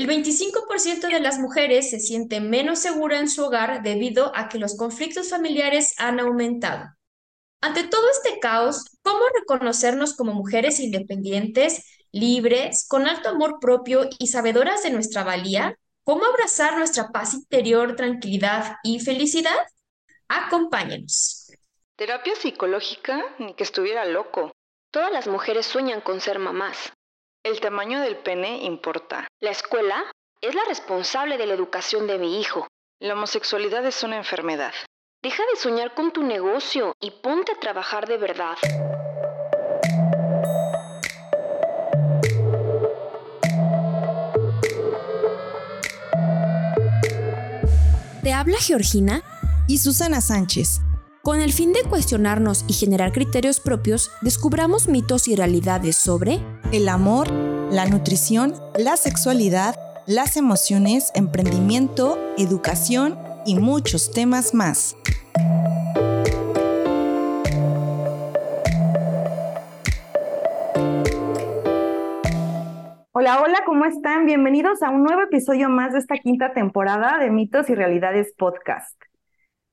El 25% de las mujeres se siente menos segura en su hogar debido a que los conflictos familiares han aumentado. Ante todo este caos, ¿cómo reconocernos como mujeres independientes, libres, con alto amor propio y sabedoras de nuestra valía? ¿Cómo abrazar nuestra paz interior, tranquilidad y felicidad? Acompáñenos. Terapia psicológica, ni que estuviera loco. Todas las mujeres sueñan con ser mamás. El tamaño del pene importa. La escuela es la responsable de la educación de mi hijo. La homosexualidad es una enfermedad. Deja de soñar con tu negocio y ponte a trabajar de verdad. Te habla Georgina y Susana Sánchez. Con el fin de cuestionarnos y generar criterios propios, descubramos mitos y realidades sobre el amor, la nutrición, la sexualidad, las emociones, emprendimiento, educación y muchos temas más. Hola, hola, ¿cómo están? Bienvenidos a un nuevo episodio más de esta quinta temporada de Mitos y Realidades Podcast.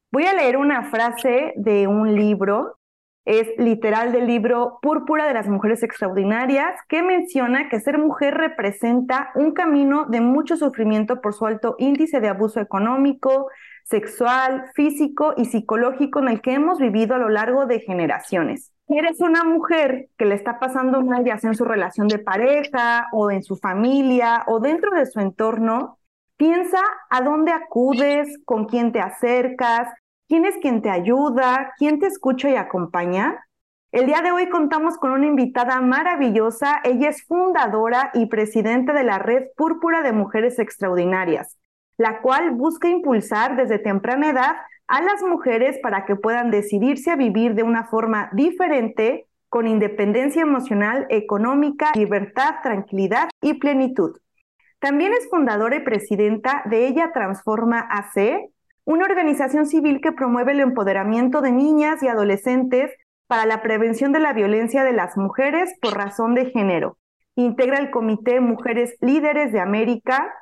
Voy a leer una frase de un libro, es literal del libro Púrpura de las Mujeres Extraordinarias, que menciona que ser mujer representa un camino de mucho sufrimiento por su alto índice de abuso económico, sexual, físico y psicológico en el que hemos vivido a lo largo de generaciones. Eres una mujer que le está pasando mal, ya sea en su relación de pareja o en su familia o dentro de su entorno, Piensa a dónde acudes, con quién te acercas, quién es quien te ayuda, quién te escucha y acompaña. El día de hoy contamos con una invitada maravillosa. Ella es fundadora y presidenta de la Red Púrpura de Mujeres Extraordinarias, la cual busca impulsar desde temprana edad a las mujeres para que puedan decidirse a vivir de una forma diferente, con independencia emocional, económica, libertad, tranquilidad y plenitud. También es fundadora y presidenta de Ella Transforma AC, una organización civil que promueve el empoderamiento de niñas y adolescentes para la prevención de la violencia de las mujeres por razón de género. Integra el Comité Mujeres Líderes de América,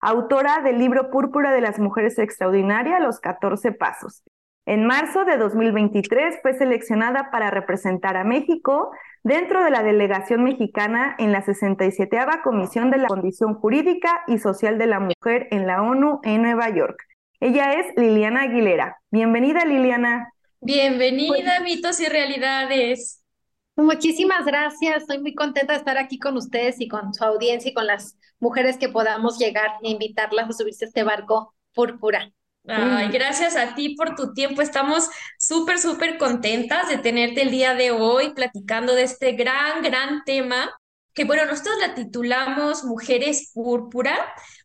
autora del libro Púrpura de las Mujeres Extraordinarias, Los 14 Pasos. En marzo de 2023 fue seleccionada para representar a México dentro de la delegación mexicana en la 67 Comisión de la Condición Jurídica y Social de la Mujer en la ONU en Nueva York. Ella es Liliana Aguilera. Bienvenida, Liliana. Bienvenida, mitos y realidades. Muchísimas gracias. Estoy muy contenta de estar aquí con ustedes y con su audiencia y con las mujeres que podamos llegar e invitarlas a subirse a este barco púrpura. Ay, gracias a ti por tu tiempo. Estamos súper, súper contentas de tenerte el día de hoy platicando de este gran, gran tema que, bueno, nosotros la titulamos Mujeres Púrpura,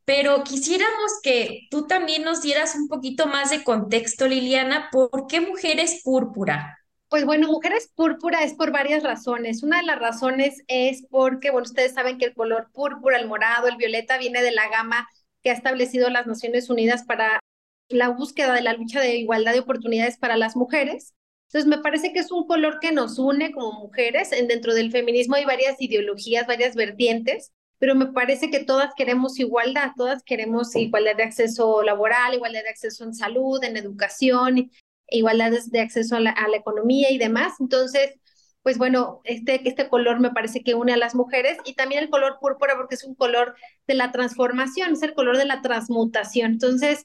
pero quisiéramos que tú también nos dieras un poquito más de contexto, Liliana, ¿por qué Mujeres Púrpura? Pues bueno, Mujeres Púrpura es por varias razones. Una de las razones es porque, bueno, ustedes saben que el color púrpura, el morado, el violeta viene de la gama que ha establecido las Naciones Unidas para la búsqueda de la lucha de igualdad de oportunidades para las mujeres. Entonces, me parece que es un color que nos une como mujeres. En, dentro del feminismo hay varias ideologías, varias vertientes, pero me parece que todas queremos igualdad, todas queremos igualdad de acceso laboral, igualdad de acceso en salud, en educación, igualdad de acceso a la, a la economía y demás. Entonces, pues bueno, este, este color me parece que une a las mujeres y también el color púrpura porque es un color de la transformación, es el color de la transmutación. Entonces,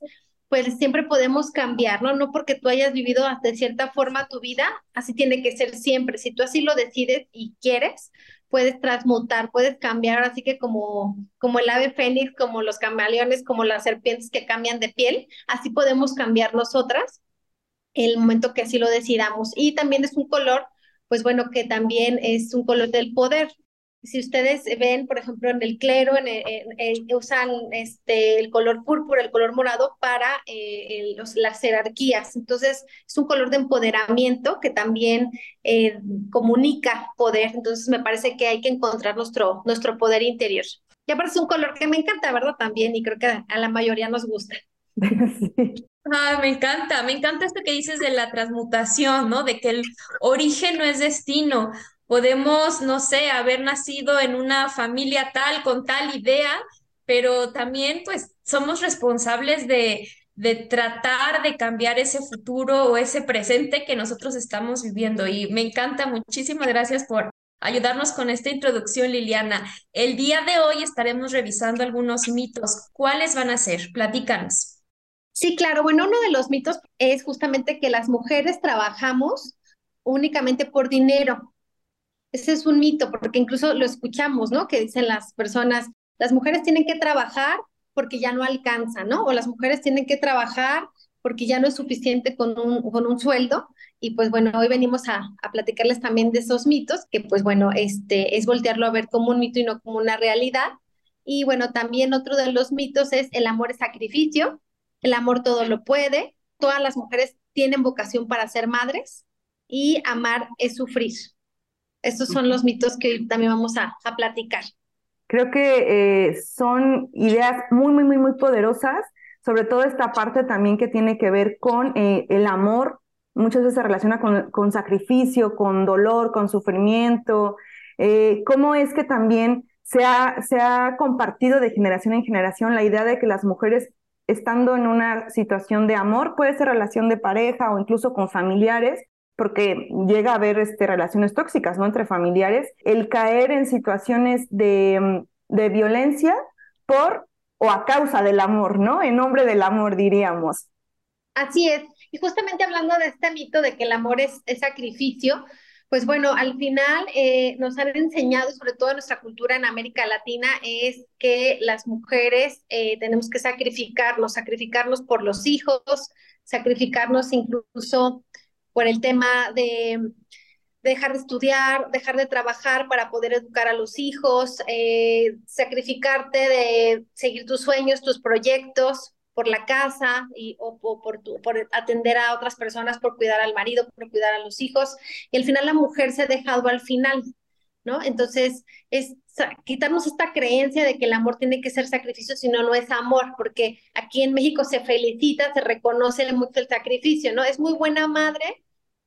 pues siempre podemos cambiar, ¿no? No porque tú hayas vivido de cierta forma tu vida, así tiene que ser siempre. Si tú así lo decides y quieres, puedes transmutar, puedes cambiar, así que como, como el ave fénix, como los camaleones, como las serpientes que cambian de piel, así podemos cambiar nosotras el momento que así lo decidamos. Y también es un color, pues bueno, que también es un color del poder, si ustedes ven, por ejemplo, en el clero, en, usan este, el color púrpura, el color morado para eh, las jerarquías. Entonces, es un color de empoderamiento que también eh, comunica poder. Entonces, me parece que hay que encontrar nuestro, nuestro poder interior. Y aparte es un color que me encanta, ¿verdad? También, y creo que a la mayoría nos gusta. Ah, me encanta, me encanta esto que dices de la transmutación, ¿no? De que el origen no es destino. Podemos, no sé, haber nacido en una familia tal, con tal idea, pero también pues somos responsables de, de tratar de cambiar ese futuro o ese presente que nosotros estamos viviendo. Y me encanta, muchísimas gracias por ayudarnos con esta introducción, Liliana. El día de hoy estaremos revisando algunos mitos. ¿Cuáles van a ser? Platícanos. Sí, claro. Bueno, uno de los mitos es justamente que las mujeres trabajamos únicamente por dinero. Ese es un mito, porque incluso lo escuchamos, ¿no? Que dicen las personas, las mujeres tienen que trabajar porque ya no alcanza, ¿no? O las mujeres tienen que trabajar porque ya no es suficiente con un, con un sueldo. Y pues bueno, hoy venimos a, a, platicarles también de esos mitos, que pues bueno, este es voltearlo a ver como un mito y no como una realidad. Y bueno, también otro de los mitos es el amor es sacrificio, el amor todo lo puede, todas las mujeres tienen vocación para ser madres y amar es sufrir. Estos son los mitos que también vamos a, a platicar. Creo que eh, son ideas muy, muy, muy, muy poderosas, sobre todo esta parte también que tiene que ver con eh, el amor, muchas veces se relaciona con, con, sacrificio, con dolor, con sufrimiento, eh, cómo es que también se ha, se ha compartido de generación en generación la idea de que las mujeres estando en una situación de amor, puede ser relación de pareja o incluso con familiares, porque llega a haber este, relaciones tóxicas ¿no? entre familiares, el caer en situaciones de, mm, de violencia por o a causa del amor, ¿no? En nombre del amor, diríamos. Así es. Y justamente hablando de este mito de que el amor es, sacrificio, pues bueno, al final eh, nos han enseñado, sobre todo en nuestra cultura en América Latina, es que las mujeres eh, tenemos que sacrificarnos, sacrificarnos por los hijos, sacrificarnos incluso por el tema de dejar de estudiar, dejar de trabajar para poder educar a los hijos, eh, sacrificarte de seguir tus sueños, tus proyectos por la casa y, o, por, por atender a otras personas, por cuidar al marido, por cuidar a los hijos. Y al final la mujer se ha dejado al final, ¿no? Entonces, es quitarnos esta creencia de que el amor tiene que ser sacrificio, si no, no es amor, porque aquí en México se felicita, se reconoce mucho el sacrificio, ¿no? Es muy buena madre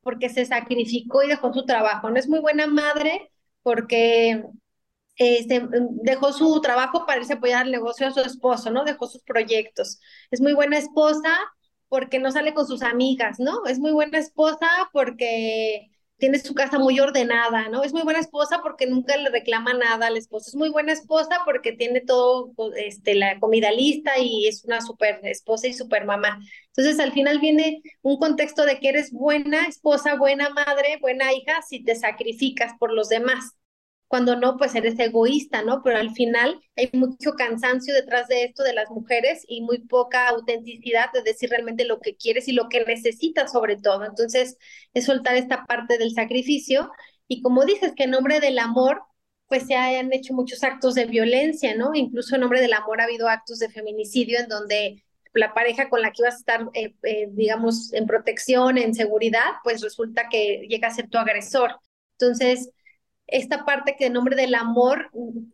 porque se sacrificó y dejó su trabajo, no es muy buena madre porque este, dejó su trabajo para irse a apoyar el negocio a su esposo, ¿no? Dejó sus proyectos. Es muy buena esposa porque no sale con sus amigas, ¿no? Es muy buena esposa porque tiene su casa muy ordenada, ¿no? Es muy buena esposa porque nunca le reclama nada al esposo. Es muy buena esposa porque tiene todo, este, la comida lista y es una super esposa y super mamá. Entonces, al final viene un contexto de que eres buena esposa, buena madre, buena hija si te sacrificas por los demás cuando no, pues eres egoísta, ¿no? Pero al final hay mucho cansancio detrás de esto de las mujeres y muy poca autenticidad de decir realmente lo que quieres y lo que necesitas sobre todo. Entonces, es soltar esta parte del sacrificio y como dices que en nombre del amor, pues se han hecho muchos actos de violencia, ¿no? Incluso en nombre del amor ha habido actos de feminicidio en donde la pareja con la que ibas a estar, eh, eh, digamos, en protección, en seguridad, pues resulta que llega a ser tu agresor. Entonces, esta parte que en nombre del amor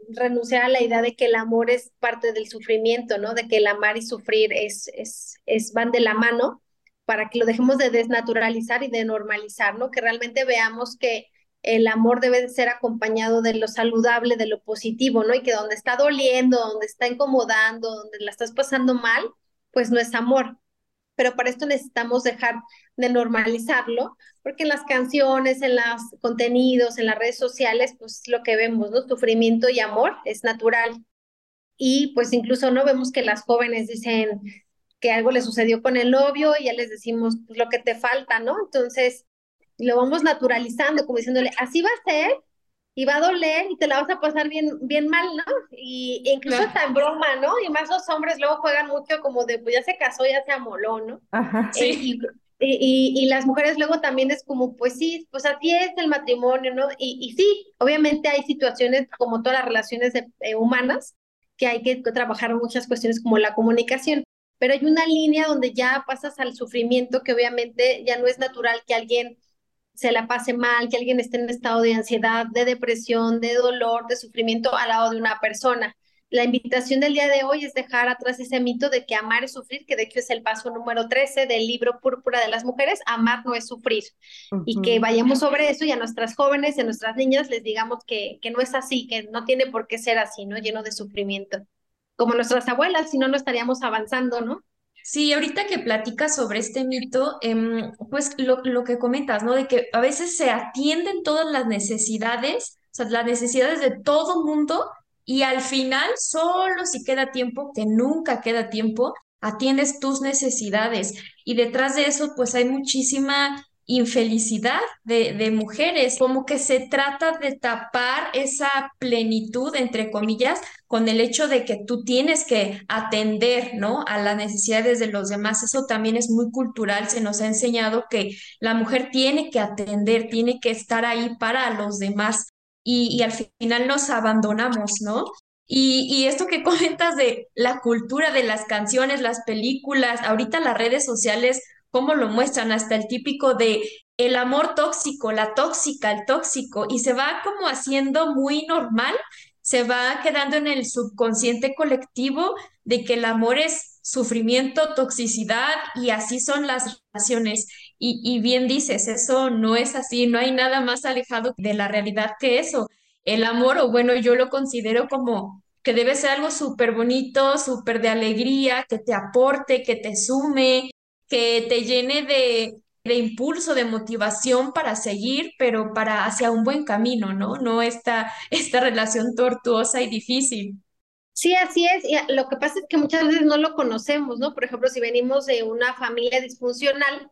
renunciar a la idea de que el amor es parte del sufrimiento, ¿no? De que el amar y sufrir es, es, es van de la mano para que lo dejemos de desnaturalizar y de normalizar, ¿no? Que realmente veamos que el amor debe ser acompañado de lo saludable, de lo positivo, ¿no? Y que donde está doliendo, donde está incomodando, donde la estás pasando mal, pues no es amor pero para esto necesitamos dejar de normalizarlo, porque en las canciones, en los contenidos, en las redes sociales, pues lo que vemos, ¿no? Sufrimiento y amor es natural. Y pues incluso no vemos que las jóvenes dicen que algo le sucedió con el novio y ya les decimos pues, lo que te falta, ¿no? Entonces lo vamos naturalizando, como diciéndole, así va a ser, y va a doler y te la vas a pasar bien, bien mal, ¿no? Y incluso hasta en broma, ¿no? Y más los hombres luego juegan mucho como de, pues ya se casó, ya se amoló, ¿no? Ajá, eh, sí. y, y, las mujeres luego también es como, pues sí, pues así es el matrimonio, ¿no? Y, y sí, obviamente hay situaciones como todas las relaciones eh, humanas que hay que trabajar muchas cuestiones como la comunicación, pero hay una línea donde ya pasas al sufrimiento que obviamente ya no es natural que alguien se la pase mal, que alguien esté en estado de ansiedad, de depresión, de dolor, de sufrimiento al lado de una persona. La invitación del día de hoy es dejar atrás ese mito de que amar es sufrir, que de hecho es el paso número 13 del libro Púrpura de las Mujeres, amar no es sufrir. Y que vayamos sobre eso y a nuestras jóvenes y a nuestras niñas les digamos que, que no es así, que no tiene por qué ser así, ¿no? Lleno de sufrimiento. como nuestras abuelas, si no, no estaríamos avanzando, ¿no? Sí, ahorita que platicas sobre este mito, em, pues lo, lo que comentas, ¿no? De que a veces se atienden todas las necesidades, o sea, las necesidades de todo mundo, y al final, solo si queda tiempo, que nunca queda tiempo, atiendes tus necesidades. Y detrás de eso, pues hay muchísima infelicidad de, de, mujeres, como que se trata de tapar esa plenitud, entre comillas, con el hecho de que tú tienes que atender, ¿no? A las necesidades de los demás. Eso también es muy cultural, se nos ha enseñado que la mujer tiene que atender, tiene que estar ahí para los demás y, al final nos abandonamos, ¿no? Y, y, esto que comentas de la cultura de las canciones, las películas, ahorita las redes sociales cómo lo muestran, hasta el típico de el amor tóxico, la tóxica, el tóxico, y se va como haciendo muy normal, se va quedando en el subconsciente colectivo de que el amor es sufrimiento, toxicidad y así son las relaciones. Y, y bien dices, eso no es así, no hay nada más alejado de la realidad que eso. El amor, o bueno, yo lo considero como que debe ser algo súper bonito, súper de alegría, que te aporte, que te sume, que te llene de, de, impulso, de motivación para seguir, pero para hacia un buen camino, ¿no? No esta, esta relación tortuosa y difícil. Sí, así es. Y lo que pasa es que muchas veces no lo conocemos, ¿no? Por ejemplo, si venimos de una familia disfuncional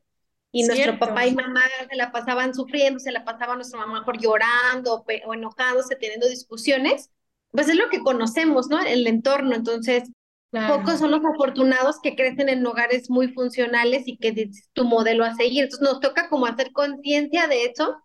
y Cierto. nuestro papá y mamá se la pasaban sufriendo, se la pasaba nuestra mamá por llorando o enojándose, teniendo discusiones, pues es lo que conocemos, ¿no? El entorno. Entonces, Pocos son los afortunados que crecen en hogares muy funcionales y que es tu modelo a seguir. Entonces nos toca como hacer conciencia de eso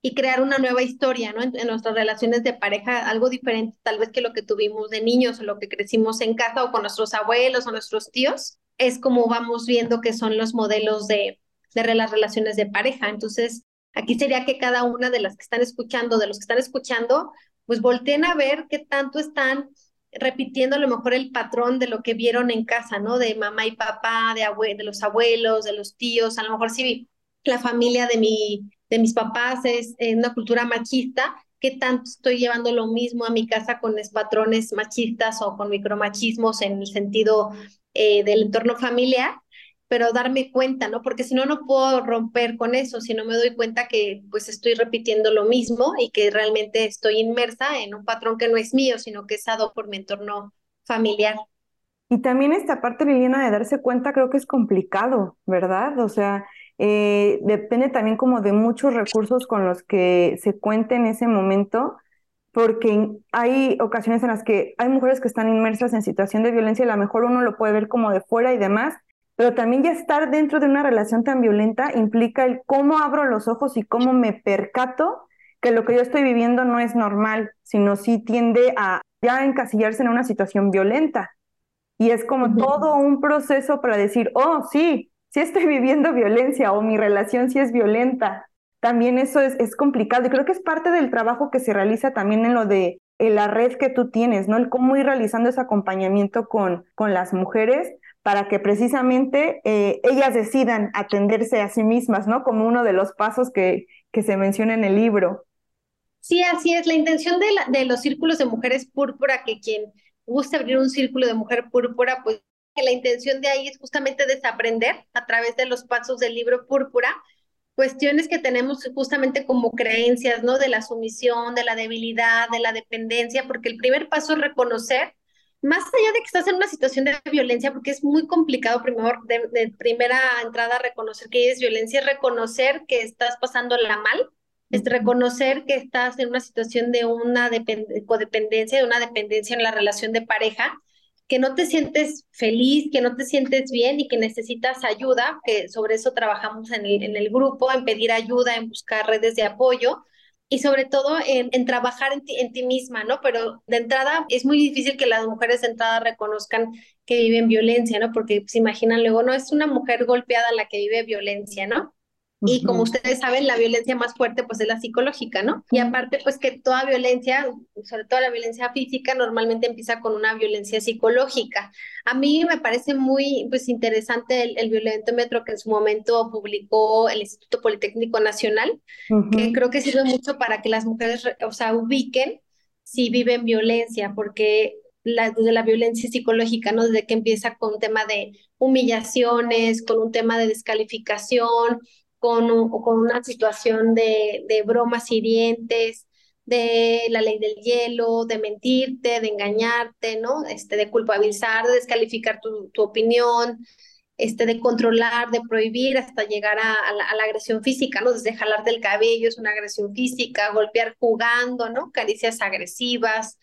y crear una nueva historia, ¿no? En, en, nuestras relaciones de pareja, algo diferente tal vez que lo que tuvimos de niños o lo que crecimos en casa o con nuestros abuelos o nuestros tíos, es como vamos viendo que son los modelos de, de las relaciones de pareja. Entonces, aquí sería que cada una de las que están escuchando, de los que están escuchando, pues volteen a ver qué tanto están repitiendo a lo mejor el patrón de lo que vieron en casa, ¿no? De mamá y papá, de, los abuelos, de los tíos, a lo mejor sí la familia de, mi, de mis papás es en una cultura machista, ¿qué tanto estoy llevando lo mismo a mi casa con los patrones machistas o con micromachismos en el sentido eh, del entorno familiar? Pero darme cuenta, ¿no? Porque si no, no puedo romper con eso, si no me doy cuenta que pues estoy repitiendo lo mismo y que realmente estoy inmersa en un patrón que no es mío, sino que es dado por mi entorno familiar. Y también esta parte, Liliana, de darse cuenta creo que es complicado, ¿verdad? O sea, eh, depende también como de muchos recursos con los que se cuente en ese momento, porque hay ocasiones en las que hay mujeres que están inmersas en situación de violencia y a lo mejor uno lo puede ver como de fuera y demás, pero también ya estar dentro de una relación tan violenta implica el cómo abro los ojos y cómo me percato que lo que yo estoy viviendo no es normal, sino sí tiende a ya encasillarse en una situación violenta. Y es como uh -huh. todo un proceso para decir, oh, sí, sí estoy viviendo violencia o mi relación sí es violenta. También eso es, es complicado y creo que es parte del trabajo que se realiza también en lo de en la red que tú tienes, ¿no? El cómo ir realizando ese acompañamiento con, con las mujeres para que precisamente eh, ellas decidan atenderse a sí mismas, ¿no? Como uno de los pasos que, que se menciona en el libro. Sí, así es. La intención de, la, de los círculos de mujeres púrpura, que quien guste abrir un círculo de mujer púrpura, pues la intención de ahí es justamente desaprender a través de los pasos del libro púrpura cuestiones que tenemos justamente como creencias, ¿no? De la sumisión, de la debilidad, de la dependencia, porque el primer paso es reconocer más allá de que estás en una situación de violencia, porque es muy complicado primero, de, de primera entrada reconocer que es violencia, es reconocer que estás pasándola mal, es reconocer que estás en una situación de una codependencia, de una dependencia en la relación de pareja, que no te sientes feliz, que no te sientes bien y que necesitas ayuda, que sobre eso trabajamos en el, en el grupo, en pedir ayuda, en buscar redes de apoyo, y sobre todo en, trabajar en ti, en ti, misma, ¿no? Pero de entrada es muy difícil que las mujeres de entrada reconozcan que viven violencia, ¿no? Porque se imaginan luego, no, es una mujer golpeada la que vive violencia, ¿no? Y como ustedes saben, la violencia más fuerte pues es la psicológica, ¿no? Y aparte pues que toda violencia, sobre todo la violencia física, normalmente empieza con una violencia psicológica. A mí me parece muy pues interesante el, el violentómetro que en su momento publicó el Instituto Politécnico Nacional, uh -huh. que creo que sirve mucho para que las mujeres, o sea, ubiquen si viven violencia, porque la, desde la violencia psicológica, ¿no? Desde que empieza con un tema de humillaciones, con un tema de descalificación, con, con una situación de, de bromas hirientes, de la ley del hielo, de mentirte, de engañarte, ¿no? Este, de culpabilizar, de descalificar tu, tu opinión, este, de controlar, de prohibir hasta llegar a, la, agresión física, ¿no? Desde jalar del cabello es una agresión física, golpear jugando, ¿no? Caricias agresivas,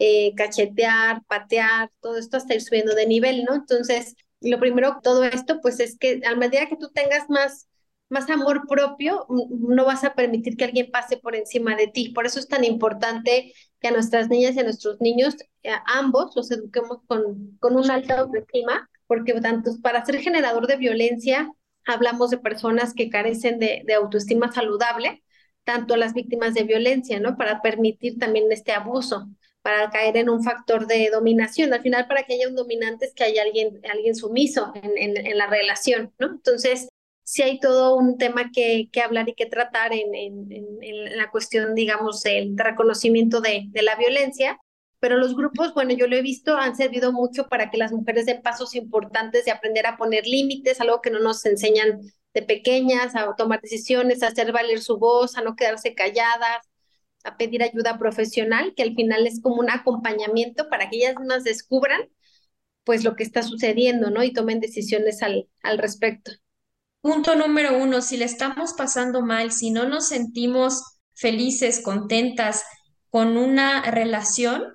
eh, cachetear, patear, todo esto hasta ir subiendo de nivel, ¿no? Entonces, lo primero, todo esto, pues es que a medida que tú tengas más, más amor propio, no vas a permitir que alguien pase por encima de ti. Por eso es tan importante que a nuestras niñas y a nuestros niños, eh, ambos, los eduquemos con, con una alta autoestima porque tanto para ser generador de violencia hablamos de personas que carecen de, de autoestima saludable, tanto las víctimas de violencia, ¿no? Para permitir también este abuso, para caer en un factor de dominación. Al final, para que haya un dominante es que haya alguien, alguien sumiso en, en, en la relación, ¿no? Entonces, sí hay todo un tema que, que hablar y que tratar en, en, en, la cuestión, digamos, del reconocimiento de, de la violencia pero los grupos, bueno, yo lo he visto, han servido mucho para que las mujeres den pasos importantes de aprender a poner límites, algo que no nos enseñan de pequeñas, a tomar decisiones, a hacer valer su voz, a no quedarse calladas, a pedir ayuda profesional, que al final es como un acompañamiento para que ellas más descubran pues lo que está sucediendo, ¿no? Y tomen decisiones al, al respecto. Punto número uno, si le estamos pasando mal, si no nos sentimos felices, contentas con una relación,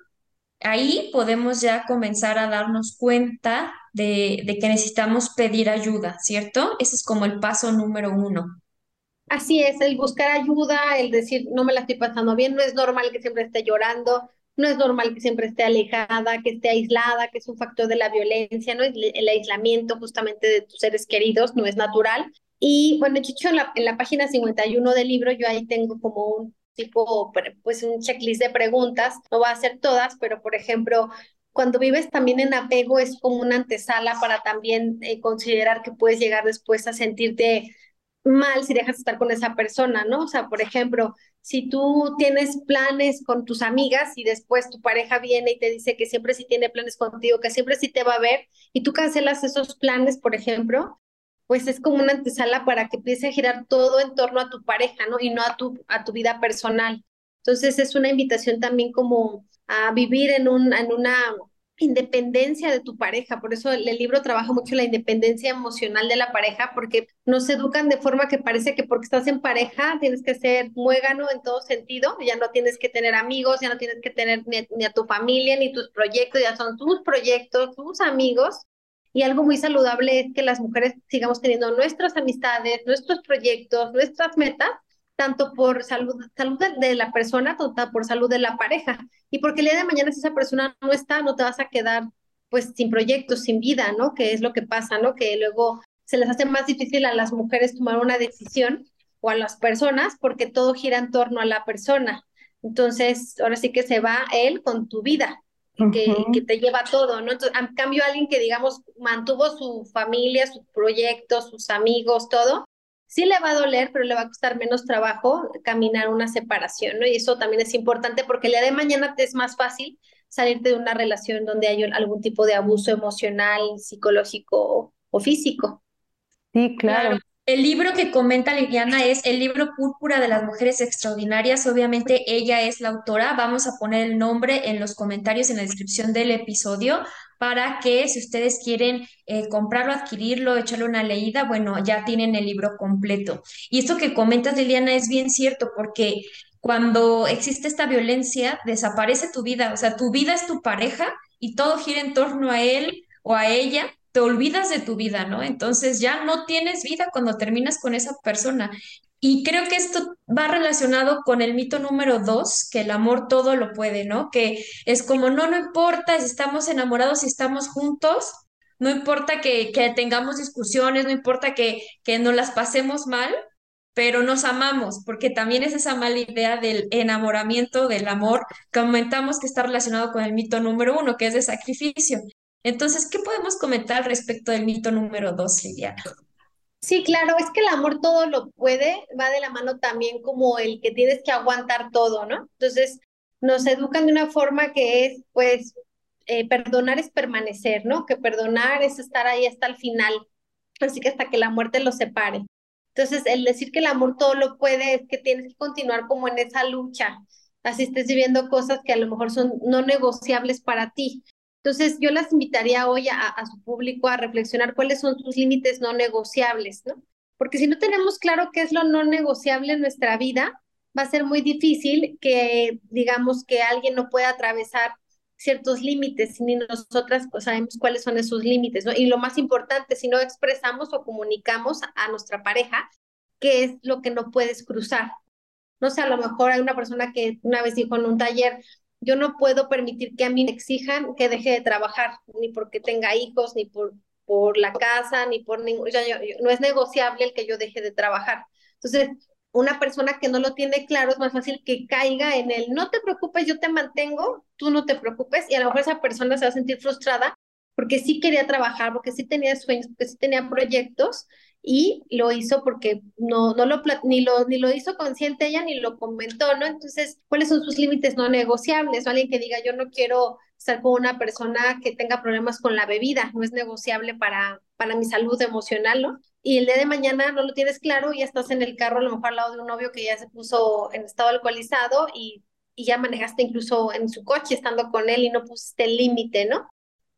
ahí podemos ya comenzar a darnos cuenta de, que necesitamos pedir ayuda, ¿cierto? Ese es como el paso número uno. Así es, el buscar ayuda, el decir, no me la estoy pasando bien, no es normal que siempre esté llorando, no es normal que siempre esté alejada, que esté aislada, que es un factor de la violencia, ¿no? El, aislamiento justamente de tus seres queridos no es natural. Y bueno, Chicho, en la, en la página 51 del libro, yo ahí tengo como un tipo, pues un checklist de preguntas, no va a ser todas, pero por ejemplo, cuando vives también en apego es como una antesala para también eh, considerar que puedes llegar después a sentirte mal si dejas de estar con esa persona, ¿no? O sea, por ejemplo, si tú tienes planes con tus amigas y después tu pareja viene y te dice que siempre sí tiene planes contigo, que siempre sí te va a ver y tú cancelas esos planes, por ejemplo, pues es como una antesala para que empiece a girar todo en torno a tu pareja, ¿no? Y no a tu, a tu vida personal. Entonces es una invitación también como a vivir en, un, en una independencia de tu pareja. Por eso el, libro trabaja mucho la independencia emocional de la pareja, porque nos educan de forma que parece que porque estás en pareja tienes que ser muégano en todo sentido, ya no tienes que tener amigos, ya no tienes que tener ni, ni a tu familia, ni tus proyectos, ya son tus proyectos, tus amigos, y algo muy saludable es que las mujeres sigamos teniendo nuestras amistades, nuestros proyectos, nuestras metas, tanto por salud, salud de la persona, tanto por salud de la pareja. Y porque el día de mañana si esa persona no está, no te vas a quedar pues sin proyectos, sin vida, ¿no? Que es lo que pasa, ¿no? Que luego se les hace más difícil a las mujeres tomar una decisión o a las personas porque todo gira en torno a la persona. Entonces, ahora sí que se va él con tu vida que, que, te lleva todo, ¿no? Entonces, en cambio, alguien que, digamos, mantuvo su familia, sus proyectos, sus amigos, todo, sí le va a doler, pero le va a costar menos trabajo caminar una separación, ¿no? Y eso también es importante porque el día de mañana te es más fácil salirte de una relación donde hay algún tipo de abuso emocional, psicológico o, físico. Sí, claro. El libro que comenta Liliana es el libro Púrpura de las Mujeres Extraordinarias. Obviamente ella es la autora. Vamos a poner el nombre en los comentarios, en la descripción del episodio, para que si ustedes quieren eh, comprarlo, adquirirlo, echarle una leída, bueno, ya tienen el libro completo. Y esto que comentas, Liliana, es bien cierto, porque cuando existe esta violencia, desaparece tu vida. O sea, tu vida es tu pareja y todo gira en torno a él o a ella te olvidas de tu vida, ¿no? Entonces ya no tienes vida cuando terminas con esa persona. Y creo que esto va relacionado con el mito número dos, que el amor todo lo puede, ¿no? Que es como, no, no importa si estamos enamorados, si estamos juntos, no importa que, que tengamos discusiones, no importa que, que nos las pasemos mal, pero nos amamos, porque también es esa mala idea del enamoramiento, del amor, que comentamos que está relacionado con el mito número uno, que es de sacrificio. Entonces, ¿qué podemos comentar respecto del mito número dos, Liliana? Sí, claro, es que el amor todo lo puede, va de la mano también como el que tienes que aguantar todo, ¿no? Entonces, nos educan de una forma que es, pues, eh, perdonar es permanecer, ¿no? Que perdonar es estar ahí hasta el final, así que hasta que la muerte los separe. Entonces, el decir que el amor todo lo puede es que tienes que continuar como en esa lucha, así estés viviendo cosas que a lo mejor son no negociables para ti. Entonces, yo las invitaría hoy a, su público a reflexionar cuáles son sus límites no negociables, ¿no? Porque si no tenemos claro qué es lo no negociable en nuestra vida, va a ser muy difícil que, digamos, que alguien no pueda atravesar ciertos límites, ni nosotras pues, sabemos cuáles son esos límites, ¿no? Y lo más importante, si no expresamos o comunicamos a nuestra pareja qué es lo que no puedes cruzar. No sé, a lo mejor hay una persona que una vez dijo en un taller, yo no puedo permitir que a mí me exijan que deje de trabajar, ni porque tenga hijos, ni por, por la casa, ni por ningún, no es negociable el que yo deje de trabajar. Entonces, una persona que no lo tiene claro es más fácil que caiga en el no te preocupes, yo te mantengo, tú no te preocupes y a lo mejor esa persona se va a sentir frustrada porque sí quería trabajar, porque sí tenía sueños, porque sí tenía proyectos y lo hizo porque no, no lo, ni lo, ni lo hizo consciente ella ni lo comentó, ¿no? Entonces, ¿cuáles son sus límites no negociables? O alguien que diga, yo no quiero estar con una persona que tenga problemas con la bebida, no es negociable para, para mi salud emocional, ¿no? Y el día de mañana no lo tienes claro ya estás en el carro, a lo mejor al lado de un novio que ya se puso en estado alcoholizado y, y ya manejaste incluso en su coche estando con él y no pusiste límite, ¿no?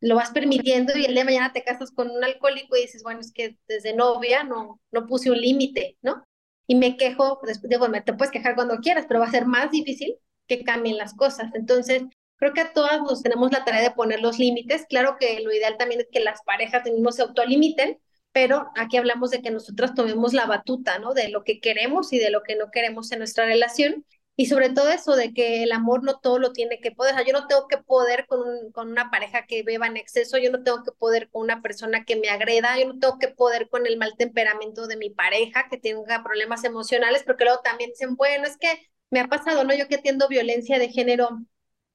Lo vas permitiendo y el día de mañana te casas con un alcohólico y dices, bueno, es que desde novia no, no puse un límite, ¿no? Y me quejo, digo, te puedes quejar cuando quieras, pero va a ser más difícil que cambien las cosas. Entonces, creo que a todas nos tenemos la tarea de poner los límites. Claro que lo ideal también es que las parejas mismos se autolimiten, pero aquí hablamos de que nosotras tomemos la batuta, ¿no? De lo que queremos y de lo que no queremos en nuestra relación y sobre todo eso de que el amor no todo lo tiene que poder. Yo no tengo que poder con, con una pareja que beba en exceso, yo no tengo que poder con una persona que me agreda, yo no tengo que poder con el mal temperamento de mi pareja que tenga problemas emocionales, porque luego también dicen, bueno, es que me ha pasado, ¿no? Yo que atiendo violencia de género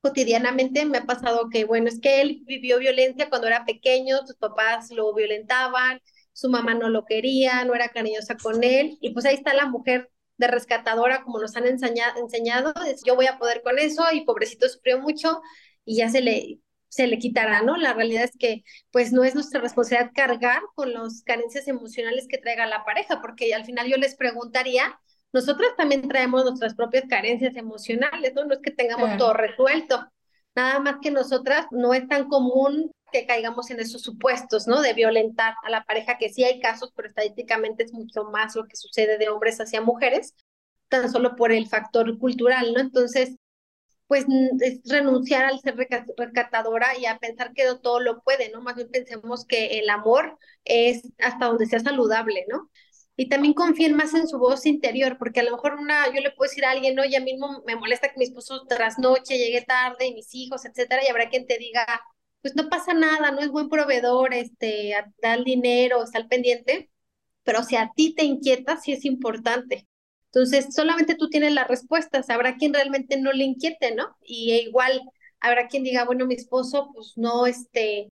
cotidianamente, me ha pasado que, bueno, es que él vivió violencia cuando era pequeño, sus papás lo violentaban, su mamá no lo quería, no era cariñosa con él, y pues ahí está la mujer de rescatadora, como nos han enseñado, yo voy a poder con eso y pobrecito sufrió mucho y ya se le, se le quitará, ¿no? La realidad es que pues no es nuestra responsabilidad cargar con las carencias emocionales que traiga la pareja, porque al final yo les preguntaría, nosotras también traemos nuestras propias carencias emocionales, ¿no? No es que tengamos todo resuelto, nada más que nosotras no es tan común que caigamos en esos supuestos, ¿no? De violentar a la pareja, que sí hay casos, pero estadísticamente es mucho más lo que sucede de hombres hacia mujeres, tan solo por el factor cultural, ¿no? Entonces, pues es renunciar al ser rescatadora y a pensar que todo lo puede, ¿no? Más bien pensemos que el amor es hasta donde sea saludable, ¿no? Y también confíen más en su voz interior, porque a lo mejor una, yo le puedo decir a alguien, oye, a mí me molesta que mi esposo trasnoche, llegue tarde, y mis hijos, etcétera, y habrá quien te diga, pues no pasa nada, no es buen proveedor, este, da el dinero, está al pendiente, pero si a ti te inquieta, sí es importante. Entonces, solamente tú tienes las respuestas, habrá quien realmente no le inquiete, ¿no? Y igual habrá quien diga, bueno, mi esposo, pues no, este,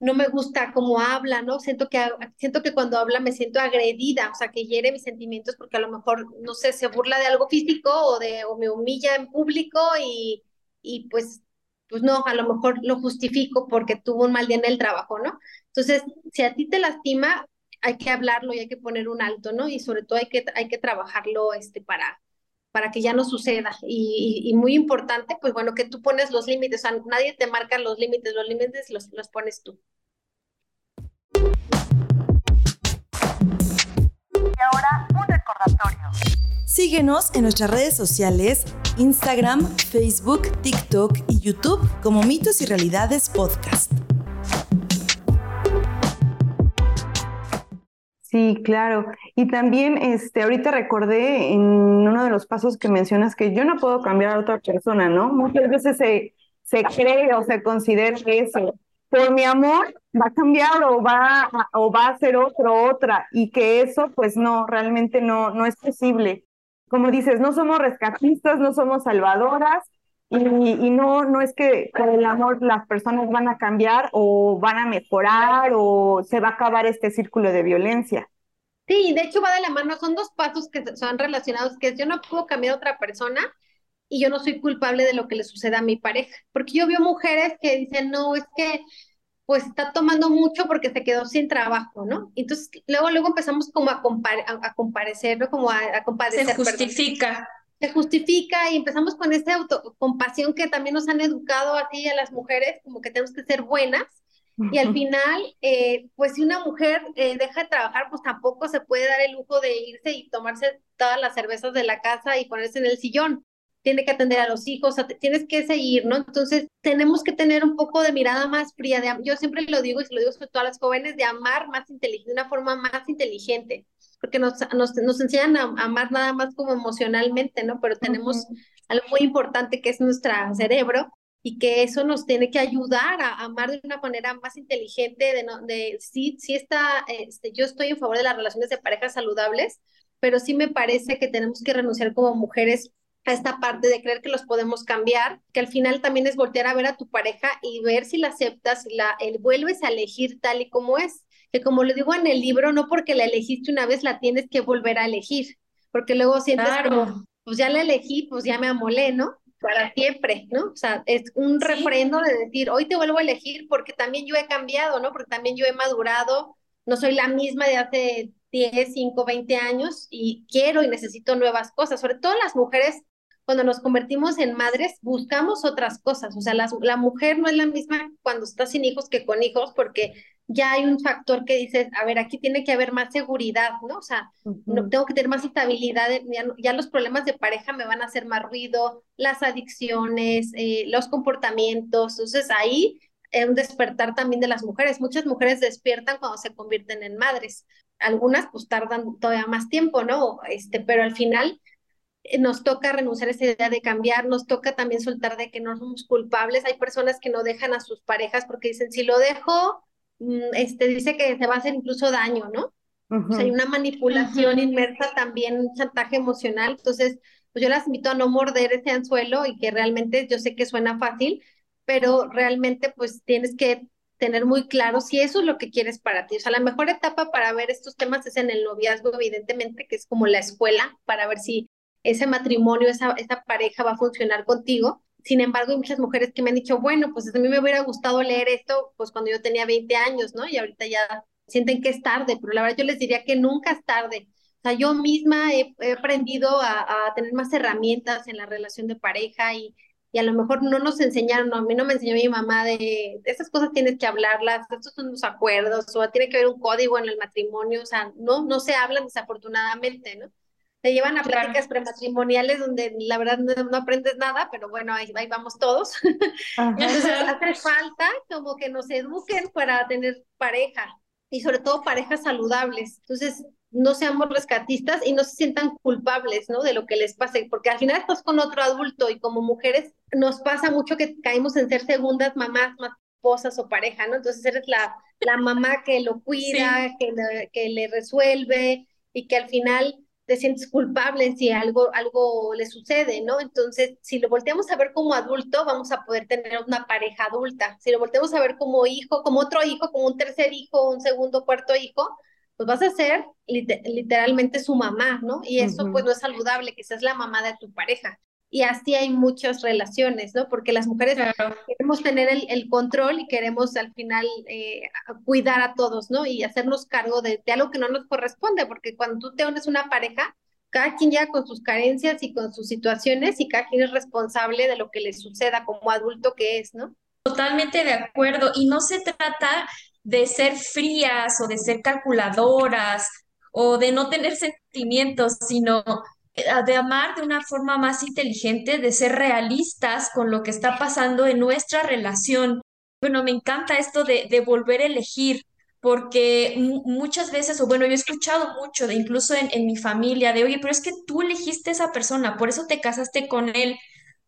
no me gusta cómo habla, ¿no? Siento que, siento que cuando habla me siento agredida, o sea, que hiere mis sentimientos porque a lo mejor, no sé, se burla de algo físico o, de, o me humilla en público y, y pues pues no, a lo mejor lo justifico porque tuvo un mal día en el trabajo, ¿no? Entonces, si a ti te lastima, hay que hablarlo y hay que poner un alto, ¿no? Y sobre todo hay que, hay que trabajarlo este, para, para que ya no suceda. Y, muy importante, pues bueno, que tú pones los límites, o sea, nadie te marca los límites, los límites los, los pones tú. Y ahora recordatorio. Síguenos en nuestras redes sociales, Instagram, Facebook, TikTok y YouTube como Mitos y Realidades Podcast. Sí, claro. Y también, este, ahorita recordé en uno de los pasos que mencionas que yo no puedo cambiar a otra persona, ¿no? Muchas veces se, se cree o se considera eso. Por mi amor va a cambiar o va o va a ser otro, otra, y que eso, pues no, realmente no, no es posible como dices, no somos rescatistas, no somos salvadoras y, y, no, no es que con el amor las personas van a cambiar o van a mejorar o se va a acabar este círculo de violencia. Sí, de hecho va de la mano, son dos pasos que son relacionados, que yo no puedo cambiar a otra persona y yo no soy culpable de lo que le suceda a mi pareja. Porque yo veo mujeres que dicen, no, es que pues está tomando mucho porque se quedó sin trabajo, ¿no? Entonces, luego, luego empezamos como a, a, comparecer, ¿no? Como a, a compadecer. Se justifica. Se justifica y empezamos con esta autocompasión que también nos han educado a ti y a las mujeres, como que tenemos que ser buenas. Y al final, eh, pues si una mujer eh, deja de trabajar, pues tampoco se puede dar el lujo de irse y tomarse todas las cervezas de la casa y ponerse en el sillón tiene que atender a los hijos, tienes que seguir, ¿no? Entonces, tenemos que tener un poco de mirada más fría. De, yo siempre lo digo y se lo digo sobre todo a las jóvenes, de amar más inteligente, de una forma más inteligente, porque nos, nos, nos enseñan a amar nada más como emocionalmente, ¿no? Pero tenemos algo muy importante que es nuestro cerebro y que eso nos tiene que ayudar a amar de una manera más inteligente, de, no, de sí, sí está, este, yo estoy en favor de las relaciones de parejas saludables, pero sí me parece que tenemos que renunciar como mujeres a esta parte de creer que los podemos cambiar, que al final también es voltear a ver a tu pareja y ver si la aceptas, si la vuelves a elegir tal y como es. Que como lo digo en el libro, no porque la elegiste una vez la tienes que volver a elegir, porque luego sientes como, pues ya la elegí, pues ya me amolé, ¿no? Para siempre, ¿no? O sea, es un refrendo de decir, hoy te vuelvo a elegir porque también yo he cambiado, ¿no? Porque también yo he madurado, no soy la misma de hace 10, 5, 20 años y quiero y necesito nuevas cosas, sobre todo las mujeres cuando nos convertimos en madres, buscamos otras cosas. O sea, la, la mujer no es la misma cuando está sin hijos que con hijos, porque ya hay un factor que dices, a ver, aquí tiene que haber más seguridad, ¿no? O sea, no, tengo que tener más estabilidad, ya, los problemas de pareja me van a hacer más ruido, las adicciones, eh, los comportamientos, entonces ahí es un despertar también de las mujeres. Muchas mujeres despiertan cuando se convierten en madres, algunas pues tardan todavía más tiempo, ¿no? Este, pero al final eh, nos toca renunciar a esa idea de cambiar, nos toca también soltar de que no somos culpables. Hay personas que no dejan a sus parejas porque dicen, si lo dejo, mm, este, dice que se va a hacer incluso daño, ¿no? O sea, hay una manipulación inmersa también, un chantaje emocional. Entonces, pues yo las invito a no morder ese anzuelo y que realmente yo sé que suena fácil, pero realmente pues tienes que tener muy claro si eso es lo que quieres para ti. O sea, la mejor etapa para ver estos temas es en el noviazgo, evidentemente, que es como la escuela, para ver si ese matrimonio, esa, esa pareja va a funcionar contigo. Sin embargo, hay muchas mujeres que me han dicho, bueno, pues a mí me hubiera gustado leer esto pues cuando yo tenía 20 años, ¿no? Y ahorita ya sienten que es tarde, pero la verdad yo les diría que nunca es tarde. O sea, yo misma he, aprendido a, a, tener más herramientas en la relación de pareja y, y a lo mejor no nos enseñaron, a mí no me enseñó mi mamá de, esas cosas tienes que hablarlas, estos son los acuerdos, o tiene que haber un código en el matrimonio, o sea, no, no se hablan desafortunadamente, ¿no? Te llevan a pláticas prematrimoniales donde la verdad no, aprendes nada, pero bueno, ahí, ahí vamos todos. Entonces hace falta como que nos eduquen para tener pareja y sobre todo parejas saludables. Entonces, no seamos rescatistas y no se sientan culpables, ¿no? De lo que les pase, porque al final estás con otro adulto y como mujeres nos pasa mucho que caemos en ser segundas mamás, más esposas o pareja, ¿no? Entonces eres la, la mamá que lo cuida, que, que le resuelve y que al final te sientes culpable si algo, algo le sucede, ¿no? Entonces, si lo volteamos a ver como adulto, vamos a poder tener una pareja adulta. Si lo volteamos a ver como hijo, como otro hijo, como un tercer hijo, un segundo, cuarto hijo, pues vas a ser literalmente su mamá, ¿no? Y eso pues no es saludable, que seas la mamá de tu pareja y así hay muchas relaciones, ¿no? Porque las mujeres queremos tener el, control y queremos al final eh, cuidar a todos, ¿no? Y hacernos cargo de, algo que no nos corresponde, porque cuando tú te unes una pareja, cada quien ya con sus carencias y con sus situaciones y cada quien es responsable de lo que le suceda como adulto que es, ¿no? Totalmente de acuerdo. Y no se trata de ser frías o de ser calculadoras o de no tener sentimientos, sino de amar de una forma más inteligente, de ser realistas con lo que está pasando en nuestra relación. Bueno, me encanta esto de, de volver a elegir, porque muchas veces, o bueno, yo he escuchado mucho, de incluso en, en, mi familia, de, oye, pero es que tú elegiste esa persona, por eso te casaste con él,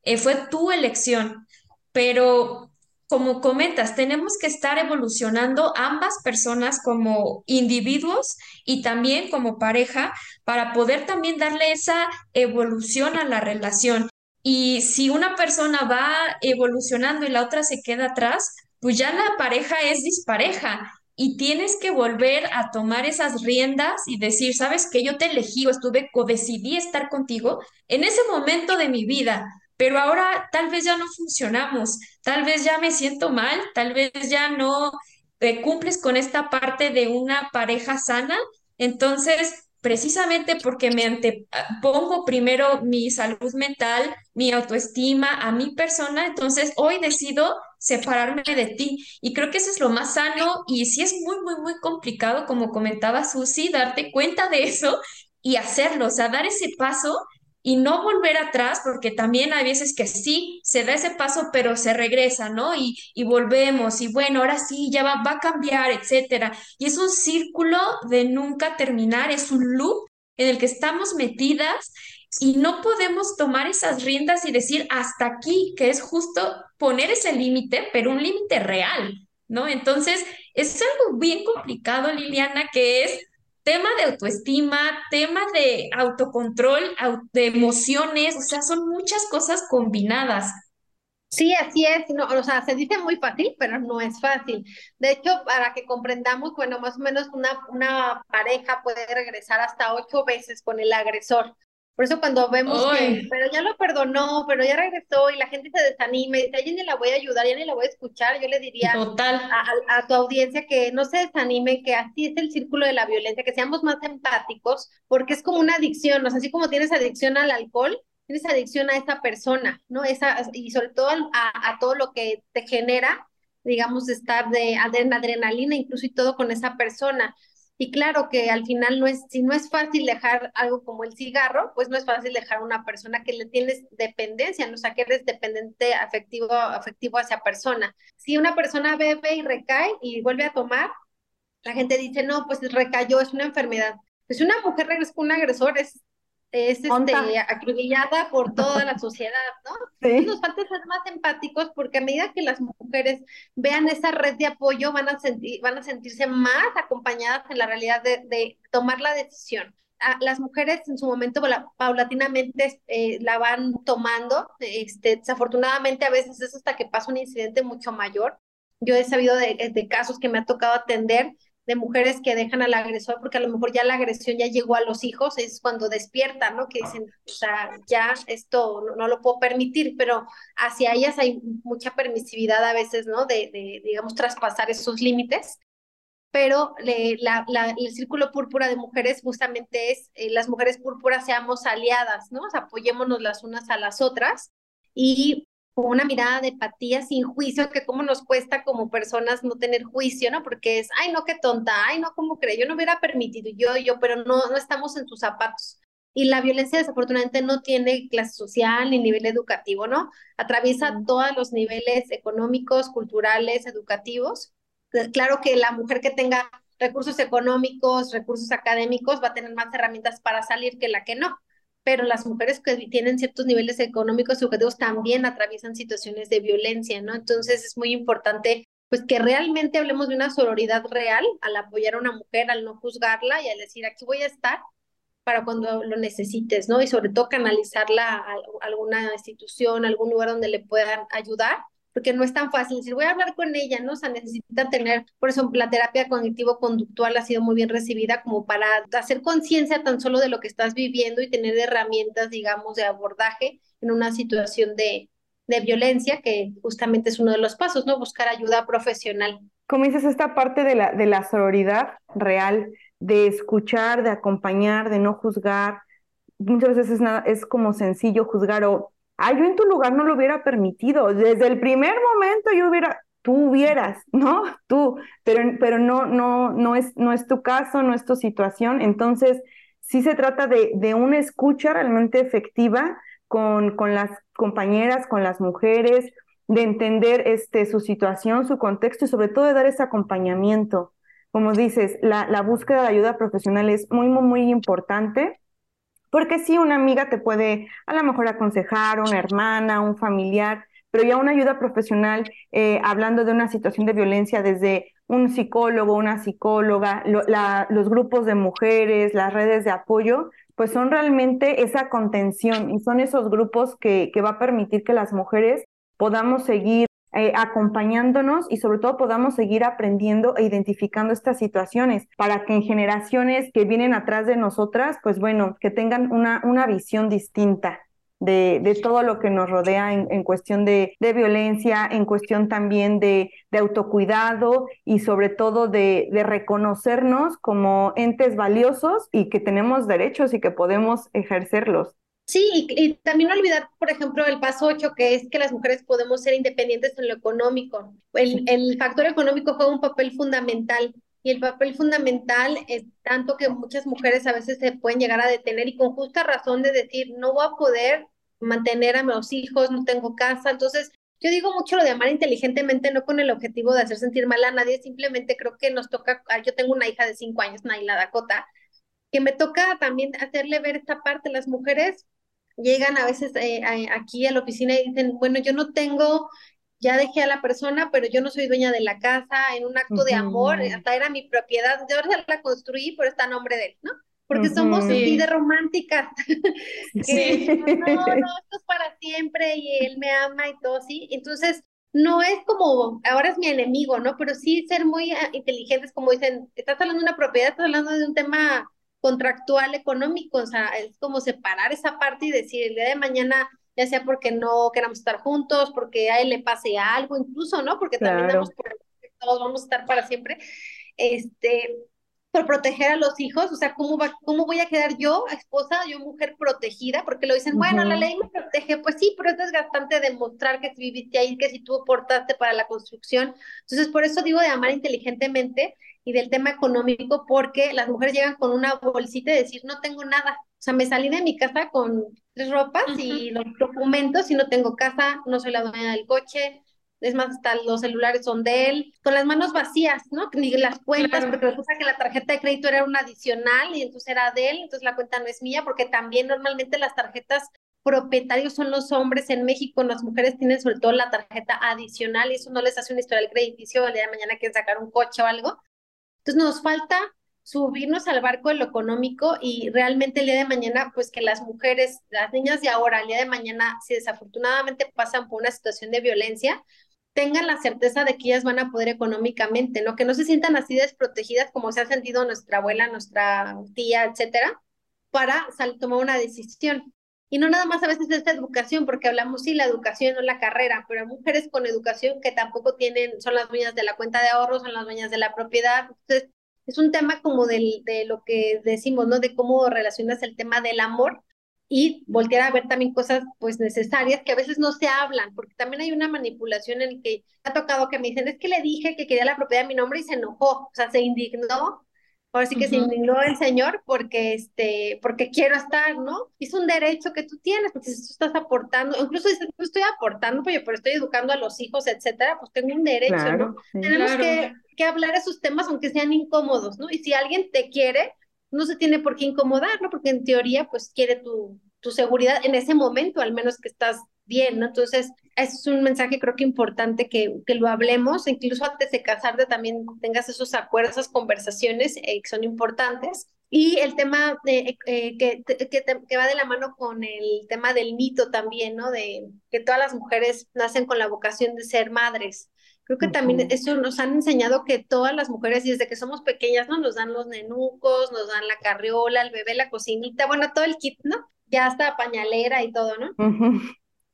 eh, fue tu elección, pero como comentas, tenemos que estar evolucionando ambas personas como individuos y también como pareja para poder también darle esa evolución a la relación. Y si una persona va evolucionando y la otra se queda atrás, pues ya la pareja es dispareja y tienes que volver a tomar esas riendas y decir, sabes que yo te elegí o estuve o decidí estar contigo en ese momento de mi vida, pero ahora tal vez ya no funcionamos, tal vez ya me siento mal, tal vez ya no eh, cumples con esta parte de una pareja sana, entonces precisamente porque me antepongo primero mi salud mental, mi autoestima, a mi persona, entonces hoy decido separarme de ti. Y creo que eso es lo más sano y sí es muy, muy, muy complicado, como comentaba Susi, darte cuenta de eso y hacerlo, o sea, dar ese paso y no volver atrás, porque también hay veces que sí, se da ese paso, pero se regresa, ¿no? Y, y volvemos, y bueno, ahora sí, ya va, va a cambiar, etcétera. Y es un círculo de nunca terminar, es un loop en el que estamos metidas y no podemos tomar esas riendas y decir hasta aquí, que es justo poner ese límite, pero un límite real, ¿no? Entonces, es algo bien complicado, Liliana, que es tema de autoestima, tema de autocontrol, de emociones, o sea, son muchas cosas combinadas. Sí, así es, no, o sea, se dice muy fácil, pero no es fácil. De hecho, para que comprendamos, bueno, más o menos una, una pareja puede regresar hasta ocho veces con el agresor. Por eso cuando vemos que, pero ya lo perdonó, pero ya regresó y la gente se desanima y dice, ya ni la voy a ayudar, ya ni la voy a escuchar, yo le diría A, tu audiencia que no se desanime, que así es el círculo de la violencia, que seamos más empáticos, porque es como una adicción, o sea, así como tienes adicción al alcohol, tienes adicción a esa persona, ¿no? Esa, y sobre todo a, a todo lo que te genera, digamos, estar de adrenalina, incluso y todo con esa persona. Y claro que al final no es, si no es fácil dejar algo como el cigarro, pues no es fácil dejar a una persona que le tienes dependencia, ¿no? o sea, que eres dependiente afectivo, afectivo hacia persona. Si una persona bebe y recae y vuelve a tomar, la gente dice, no, pues recayó, es una enfermedad. Pues una mujer regresa con un agresor, es es este, acribillada por toda la sociedad, ¿no? Sí. Nos falta ser más empáticos porque a medida que las mujeres vean esa red de apoyo van a, sentir, van a sentirse más acompañadas en la realidad de, de tomar la decisión. las mujeres en su momento paulatinamente eh, la van tomando, este, desafortunadamente a veces es hasta que pasa un incidente mucho mayor. Yo he sabido de, de casos que me ha tocado atender de mujeres que dejan al agresor porque a lo mejor ya la agresión ya llegó a los hijos, es cuando despiertan, ¿no? Que dicen, o sea, ya esto no, lo puedo permitir, pero hacia ellas hay mucha permisividad a veces, ¿no? De, de digamos, traspasar esos límites. Pero la, la, el círculo púrpura de mujeres justamente es, eh, las mujeres púrpuras seamos aliadas, ¿no? O sea, apoyémonos las unas a las otras y con una mirada de empatía sin juicio, que cómo nos cuesta como personas no tener juicio, ¿no? Porque es, ay, no, qué tonta, ay, no, ¿cómo cree? Yo no hubiera permitido, yo, yo, pero no, no estamos en sus zapatos. Y la violencia desafortunadamente no tiene clase social ni nivel educativo, ¿no? Atraviesa todos los niveles económicos, culturales, educativos. Claro que la mujer que tenga recursos económicos, recursos académicos, va a tener más herramientas para salir que la que no pero las mujeres que tienen ciertos niveles económicos educativos también atraviesan situaciones de violencia, ¿no? Entonces es muy importante pues que realmente hablemos de una sororidad real al apoyar a una mujer, al no juzgarla y al decir aquí voy a estar para cuando lo necesites, ¿no? Y sobre todo canalizarla a alguna institución, algún lugar donde le puedan ayudar porque no es tan fácil decir, voy a hablar con ella, ¿no? O sea, necesita tener, por eso la terapia cognitivo-conductual ha sido muy bien recibida como para hacer conciencia tan solo de lo que estás viviendo y tener herramientas, digamos, de abordaje en una situación de, de violencia, que justamente es uno de los pasos, ¿no? Buscar ayuda profesional. Como dices, esta parte de la, de la sororidad real, de escuchar, de acompañar, de no juzgar, muchas veces es, nada, es como sencillo juzgar o ah, yo en tu lugar no lo hubiera permitido, desde el primer momento yo hubiera, tú hubieras, ¿no? Tú, pero, pero no, no, no es, no es tu caso, no es tu situación, entonces sí se trata de, de una escucha realmente efectiva con, con las compañeras, con las mujeres, de entender este, su situación, su contexto y sobre todo de dar ese acompañamiento. Como dices, la, la búsqueda de ayuda profesional es muy, muy, muy importante porque sí, una amiga te puede a lo mejor aconsejar, una hermana, un familiar, pero ya una ayuda profesional, eh, hablando de una situación de violencia desde un psicólogo, una psicóloga, los grupos de mujeres, las redes de apoyo, pues son realmente esa contención y son esos grupos que, que va a permitir que las mujeres podamos seguir eh, acompañándonos y sobre todo podamos seguir aprendiendo e identificando estas situaciones para que en generaciones que vienen atrás de nosotras, pues bueno, que tengan una, una visión distinta de, de todo lo que nos rodea en, en cuestión de, de, violencia, en cuestión también de, de autocuidado y sobre todo de, de reconocernos como entes valiosos y que tenemos derechos y que podemos ejercerlos. Sí, y, también no olvidar, por ejemplo, el paso 8, que es que las mujeres podemos ser independientes en lo económico. El, el factor económico juega un papel fundamental y el papel fundamental es tanto que muchas mujeres a veces se pueden llegar a detener y con justa razón de decir, no voy a poder mantener a mis hijos, no tengo casa. Entonces, yo digo mucho lo de amar inteligentemente, no con el objetivo de hacer sentir mal a nadie, simplemente creo que nos toca, ah, yo tengo una hija de cinco años, Naila Dakota, que me toca también hacerle ver esta parte. Las mujeres llegan a veces eh, aquí a la oficina y dicen, bueno, yo no tengo, ya dejé a la persona, pero yo no soy dueña de la casa, en un acto de amor, hasta era mi propiedad, yo ahora la construí, pero está a nombre de él, ¿no? Porque somos así de románticas. Sí. no, no, esto es para siempre y él me ama y todo, sí. Entonces, no es como, ahora es mi enemigo, ¿no? Pero sí ser muy ah, inteligentes, como dicen, estás hablando de una propiedad, estás hablando de un tema contractual económico, o sea, es como separar esa parte y decir, el día de mañana, ya sea porque no queramos estar juntos, porque a él le pase algo, incluso, ¿no? Porque también damos por todos vamos a estar para siempre, este, por proteger a los hijos, o sea, ¿cómo, va, cómo voy a quedar yo, esposa, yo mujer protegida? Porque lo dicen, bueno, la ley me protege, pues sí, pero es desgastante demostrar que si viviste ahí, que si tú aportaste para la construcción. Entonces, por eso digo de amar inteligentemente y del tema económico, porque las mujeres llegan con una bolsita y decir, no tengo nada. O sea, me salí de mi casa con tres ropas y los documentos y no tengo casa, no soy la dueña del coche, es más, hasta los celulares son de él, con las manos vacías, ¿no? Ni las cuentas, porque resulta que la tarjeta de crédito era una adicional y entonces era de él, entonces la cuenta no es mía, porque también normalmente las tarjetas propietarios son los hombres en México, las mujeres tienen sobre todo la tarjeta adicional y eso no les hace una historial crediticio el día de mañana quieren sacar un coche o algo. Entonces nos falta subirnos al barco de lo económico y realmente el día de mañana, pues que las mujeres, las niñas de ahora, el día de mañana, si desafortunadamente pasan por una situación de violencia, tengan la certeza de que ellas van a poder económicamente, ¿no? Que no se sientan así desprotegidas como se ha sentido nuestra abuela, nuestra tía, etcétera, para tomar una decisión. Y no nada más a veces de esta educación, porque hablamos, sí, la educación, no la carrera, pero hay mujeres con educación que tampoco tienen, son las dueñas de la cuenta de ahorros, son las dueñas de la propiedad. Entonces, es un tema como del, de lo que decimos, ¿no? De cómo relacionas el tema del amor y voltear a ver también cosas pues necesarias que a veces no se hablan, porque también hay una manipulación en el que ha tocado que me dicen, es que le dije que quería la propiedad de mi nombre y se enojó, o sea, se indignó Ahora sí que se indignó el Señor porque, este, porque quiero estar, ¿no? Es un derecho que tú tienes, porque si tú estás aportando, incluso dices, no estoy aportando, pero, pero estoy educando a los hijos, etcétera, pues tengo un derecho, ¿no? Tenemos que, que hablar esos temas aunque sean incómodos, ¿no? Y si alguien te quiere, no se tiene por qué incomodar, ¿no? Porque en teoría, pues quiere tu, tu seguridad en ese momento, al menos que estás bien, ¿no? Entonces, es un mensaje creo que importante que, que lo hablemos, incluso antes de casarte también tengas esos acuerdos, esas conversaciones eh, que son importantes. Y el tema de, eh, que, que, que, va de la mano con el tema del mito también, ¿no? De que todas las mujeres nacen con la vocación de ser madres. Creo que también eso nos han enseñado que todas las mujeres, desde que somos pequeñas, ¿no? Nos dan los nenucos, nos dan la carriola, el bebé, la cocinita, bueno, todo el kit, ¿no? Ya hasta pañalera y todo, ¿no?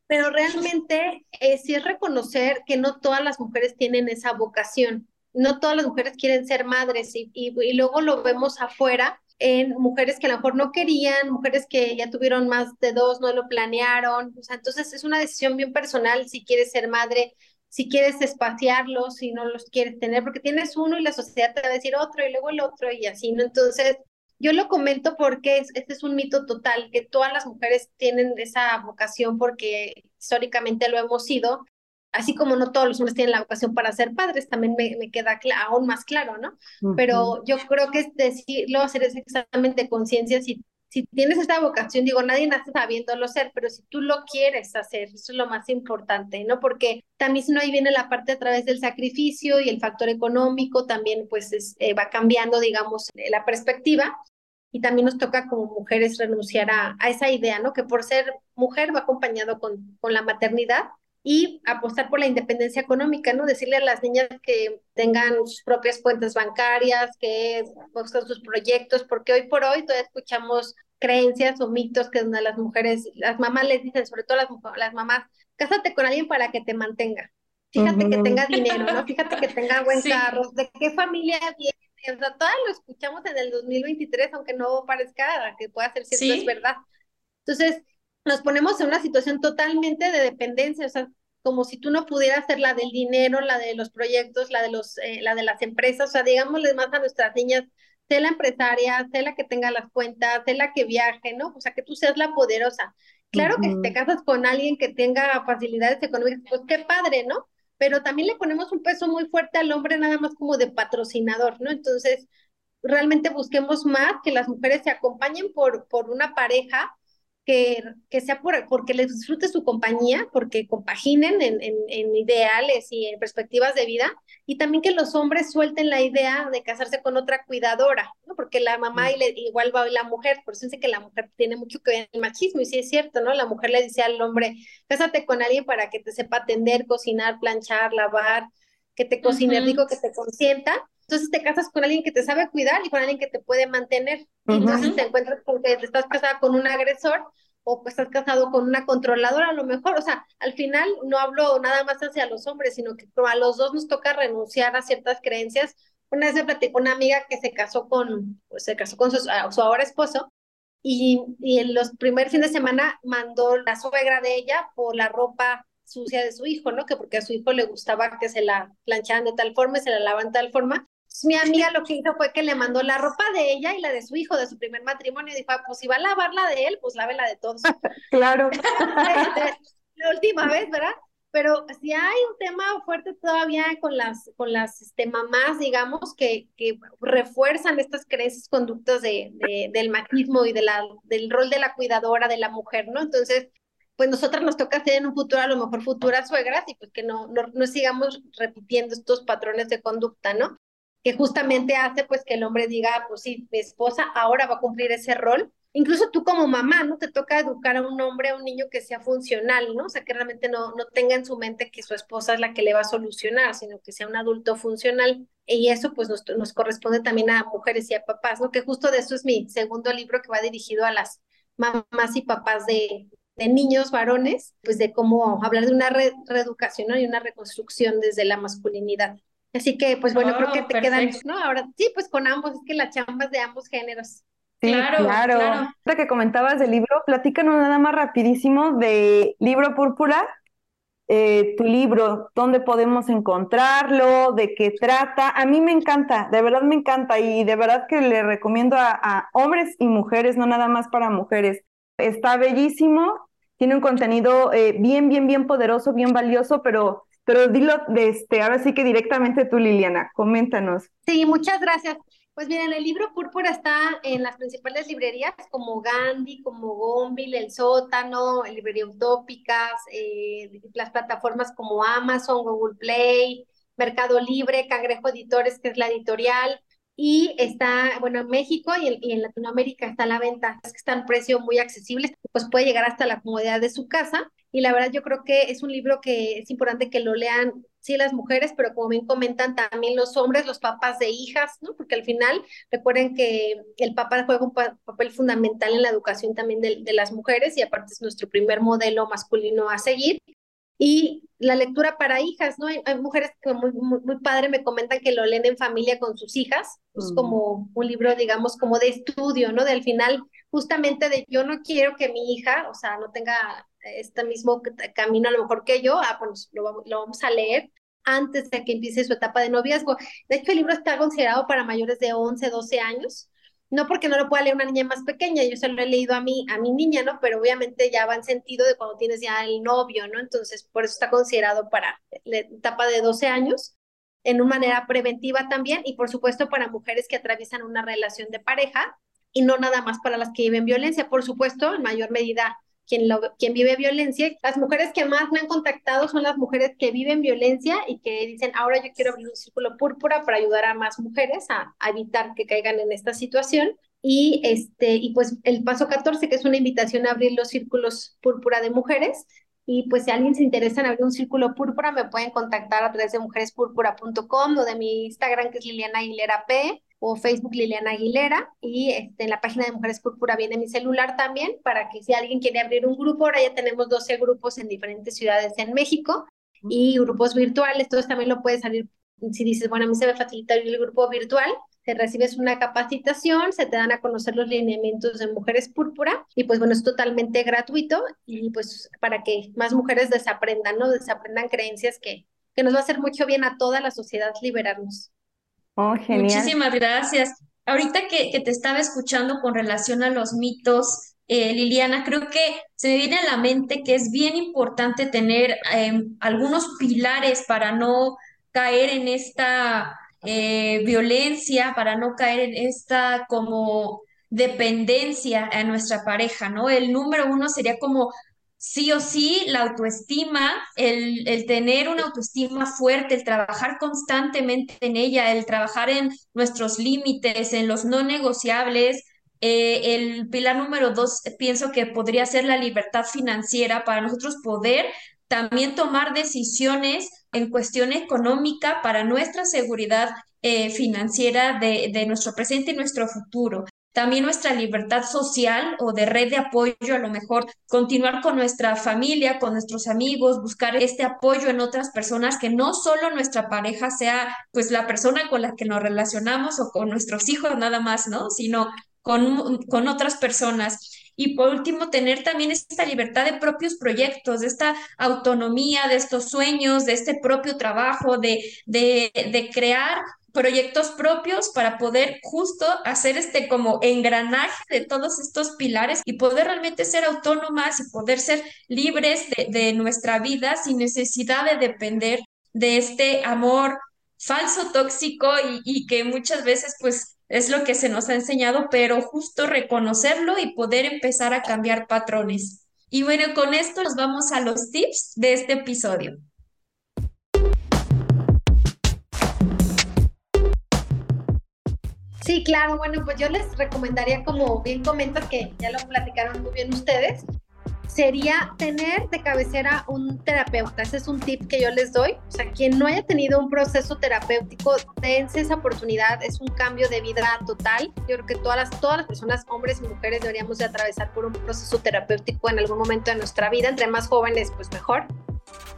Pero realmente eh, sí es reconocer que no todas las mujeres tienen esa vocación, no todas las mujeres quieren ser madres y, y, luego lo vemos afuera en mujeres que a lo mejor no querían, mujeres que ya tuvieron más de dos, no lo planearon, o sea, entonces es una decisión bien personal si quieres ser madre, si quieres espaciarlos, si no los quieres tener, porque tienes uno y la sociedad te va a decir otro y luego el otro y así, ¿no? Entonces, yo lo comento porque este es un mito total, que todas las mujeres tienen esa vocación porque históricamente lo hemos sido, así como no todos los hombres tienen la vocación para ser padres, también me, me queda aún más claro, ¿no? Pero yo creo que es decirlo, hacer de conciencia, si, si tienes esa vocación, digo, nadie nace sabiéndolo ser, pero si tú lo quieres hacer, eso es lo más importante, ¿no? Porque también si no ahí viene la parte a través del sacrificio y el factor económico, también pues eh, va cambiando, digamos, la perspectiva y también nos toca como mujeres renunciar a, a, esa idea, ¿no? Que por ser mujer va acompañado con, con la maternidad y apostar por la independencia económica, ¿no? Decirle a las niñas que tengan sus propias cuentas bancarias, que busquen sus proyectos, porque hoy por hoy todavía escuchamos creencias o mitos que donde las mujeres, las mamás les dicen, sobre todo las, las mamás, cásate con alguien para que te mantenga. Fíjate que tenga dinero, ¿no? Fíjate que tenga buen carro. ¿De qué familia viene? O sea, todo lo escuchamos en el 2023, aunque no parezca que pueda ser cierto, es verdad. Entonces, nos ponemos en una situación totalmente de dependencia, o sea, como si tú no pudieras ser la del dinero, la de los proyectos, la de los, eh, la de las empresas, o sea, digámosle más a nuestras niñas, sé la empresaria, sé la que tenga las cuentas, sé la que viaje, ¿no? O sea, que tú seas la poderosa. Claro que si te casas con alguien que tenga facilidades económicas, pues qué padre, ¿no? Pero también le ponemos un peso muy fuerte al hombre nada más como de patrocinador, ¿no? Entonces, realmente busquemos más que las mujeres se acompañen por, por una pareja que, que sea por, porque les disfrute su compañía, porque compaginen en, en, ideales y en perspectivas de vida, y también que los hombres suelten la idea de casarse con otra cuidadora, ¿no? porque la mamá y igual va la mujer, por eso dice que la mujer tiene mucho que ver en el machismo, y sí es cierto, ¿no? La mujer le dice al hombre, cásate con alguien para que te sepa atender, cocinar, planchar, lavar, que te cocine rico, que te consienta, entonces te casas con alguien que te sabe cuidar y con alguien que te puede mantener. Entonces te encuentras con que estás casada con un agresor o pues estás casado con una controladora a lo mejor. O sea, al final no hablo nada más hacia los hombres, sino que a los dos nos toca renunciar a ciertas creencias. Una vez me platicó una amiga que se casó con, pues se casó con su, su ahora esposo y, y en los primeros fines de semana mandó la suegra de ella por la ropa sucia de su hijo, ¿no? Que porque a su hijo le gustaba que se la plancharan de tal forma y se la lavaban de tal forma mi amiga lo que hizo fue que le mandó la ropa de ella y la de su hijo de su primer matrimonio. Y dijo, ah, pues si va a lavar la de él, pues lave la de todos. claro. la última vez, ¿verdad? Pero si hay un tema fuerte todavía con las, con las este, mamás, digamos, que, que refuerzan estas creencias, conductas de, del machismo y de la, del rol de la cuidadora de la mujer, ¿no? Entonces, pues nosotras nos toca ser en un futuro a lo mejor futuras suegras y pues que no, no, no sigamos repitiendo estos patrones de conducta, ¿no? Que justamente hace pues que el hombre diga, pues sí, mi esposa ahora va a cumplir ese rol. Incluso tú como mamá, ¿no? Te toca educar a un hombre, a un niño que sea funcional, ¿no? O sea, que realmente no, no tenga en su mente que su esposa es la que le va a solucionar, sino que sea un adulto funcional. Y eso pues nos, nos corresponde también a mujeres y a papás, ¿no? Que justo de eso es mi segundo libro que va dirigido a las mamás y papás de, de niños varones, pues de cómo hablar de una reeducación y una reconstrucción desde la masculinidad. Así que, pues bueno, creo que te quedan, ¿no? Ahora sí, pues con ambos, es que la chamba es de ambos géneros. Sí, claro, claro. claro. que comentabas del libro, platícanos nada más rapidísimo de Libro Púrpura, eh, tu libro, dónde podemos encontrarlo, de qué trata. A mí me encanta, de verdad me encanta y de verdad que le recomiendo a, hombres y mujeres, no nada más para mujeres. Está bellísimo, tiene un contenido eh, bien, bien, bien poderoso, bien valioso, pero pero dilo, de este, ahora sí que directamente tú, Liliana, coméntanos. Sí, muchas gracias. Pues miren, el libro Púrpura está en las principales librerías como Gandhi, como Gombil, El Sótano, Librería Utópicas, eh, las plataformas como Amazon, Google Play, Mercado Libre, Cangrejo Editores, que es la editorial, y está, bueno, en México y en, y en, Latinoamérica está a la venta, es que está en precio muy accesible, pues puede llegar hasta la comodidad de su casa y la verdad yo creo que es un libro que es importante que lo lean, sí, las mujeres, pero como bien comentan también los hombres, los papás de hijas, ¿no? Porque al final recuerden que el papá juega un papel fundamental en la educación también de, de las mujeres y aparte es nuestro primer modelo masculino a seguir. Y la lectura para hijas, ¿no? Hay, mujeres que muy, muy, padre me comentan que lo leen en familia con sus hijas, es mm. como un libro, digamos, como de estudio, ¿no? Del final, justamente de yo no quiero que mi hija, o sea, no tenga este mismo camino a lo mejor que yo, ah, pues lo, vamos a leer antes de que empiece su etapa de noviazgo. De hecho, el libro está considerado para mayores de 11, 12 años, no porque no lo pueda leer una niña más pequeña, yo se lo he leído a mí, a mi niña, ¿no? Pero obviamente ya va en sentido de cuando tienes ya el novio, ¿no? Entonces, por eso está considerado para la etapa de 12 años, en una manera preventiva también, y por supuesto para mujeres que atraviesan una relación de pareja, y no nada más para las que viven violencia, por supuesto, en mayor medida quien, lo, quien vive violencia. Las mujeres que más me han contactado son las mujeres que viven violencia y que dicen, ahora yo quiero abrir un círculo púrpura para ayudar a más mujeres a, evitar que caigan en esta situación. Y, este, y pues el paso 14, que es una invitación a abrir los círculos púrpura de mujeres. Y pues si alguien se interesa en abrir un círculo púrpura, me pueden contactar a través de mujerespúrpura.com o de mi Instagram, que es Liliana Aguilera P o Facebook Liliana Aguilera y este, en la página de Mujeres Púrpura viene mi celular también para que si alguien quiere abrir un grupo, ahora ya tenemos 12 grupos en diferentes ciudades en México y grupos virtuales, entonces también lo puedes salir si dices, bueno, a mí se me facilita el grupo virtual, te recibes una capacitación, se te dan a conocer los lineamientos de Mujeres Púrpura y pues bueno, es totalmente gratuito y pues para que más mujeres desaprendan, ¿no? Desaprendan creencias que, que nos va a hacer mucho bien a toda la sociedad liberarnos. Oh. Muchísimas gracias. Ahorita que, que te estaba escuchando con relación a los mitos, eh, Liliana, creo que se me viene a la mente que es bien importante tener em, algunos pilares para no caer en esta eh, violencia, para no caer en esta como dependencia a nuestra pareja, ¿no? El número uno sería como sí o sí la autoestima, el, el, tener una autoestima fuerte, el trabajar constantemente en ella, el trabajar en nuestros límites, en los no negociables. Eh, el pilar número dos, pienso que podría ser la libertad financiera para nosotros poder también tomar decisiones en cuestión económica para nuestra seguridad eh, financiera de, de, nuestro presente y nuestro futuro. También nuestra libertad social o de red de apoyo, a lo mejor continuar con nuestra familia, con nuestros amigos, buscar este apoyo en otras personas, que no solo nuestra pareja sea pues la persona con la que nos relacionamos o con nuestros hijos nada más, ¿no? Sino con, con otras personas. Y por último, tener también esta libertad de propios proyectos, de esta autonomía, de estos sueños, de este propio trabajo, de, de, de crear proyectos propios para poder justo hacer este como engranaje de todos estos pilares y poder realmente ser autónomas y poder ser libres de, de nuestra vida sin necesidad de depender de este amor falso, tóxico y, y que muchas veces pues es lo que se nos ha enseñado, pero justo reconocerlo y poder empezar a cambiar patrones. Y bueno, con esto nos vamos a los tips de este episodio. Sí, claro, bueno, pues yo les recomendaría, como bien comentas, que ya lo platicaron muy bien ustedes, sería tener de cabecera un terapeuta. Ese es un tip que yo les doy. O sea, quien no haya tenido un proceso terapéutico, dense esa oportunidad. Es un cambio de vida total. Yo creo que todas las, todas las personas, hombres y mujeres, deberíamos de atravesar por un proceso terapéutico en algún momento de nuestra vida. Entre más jóvenes, pues mejor.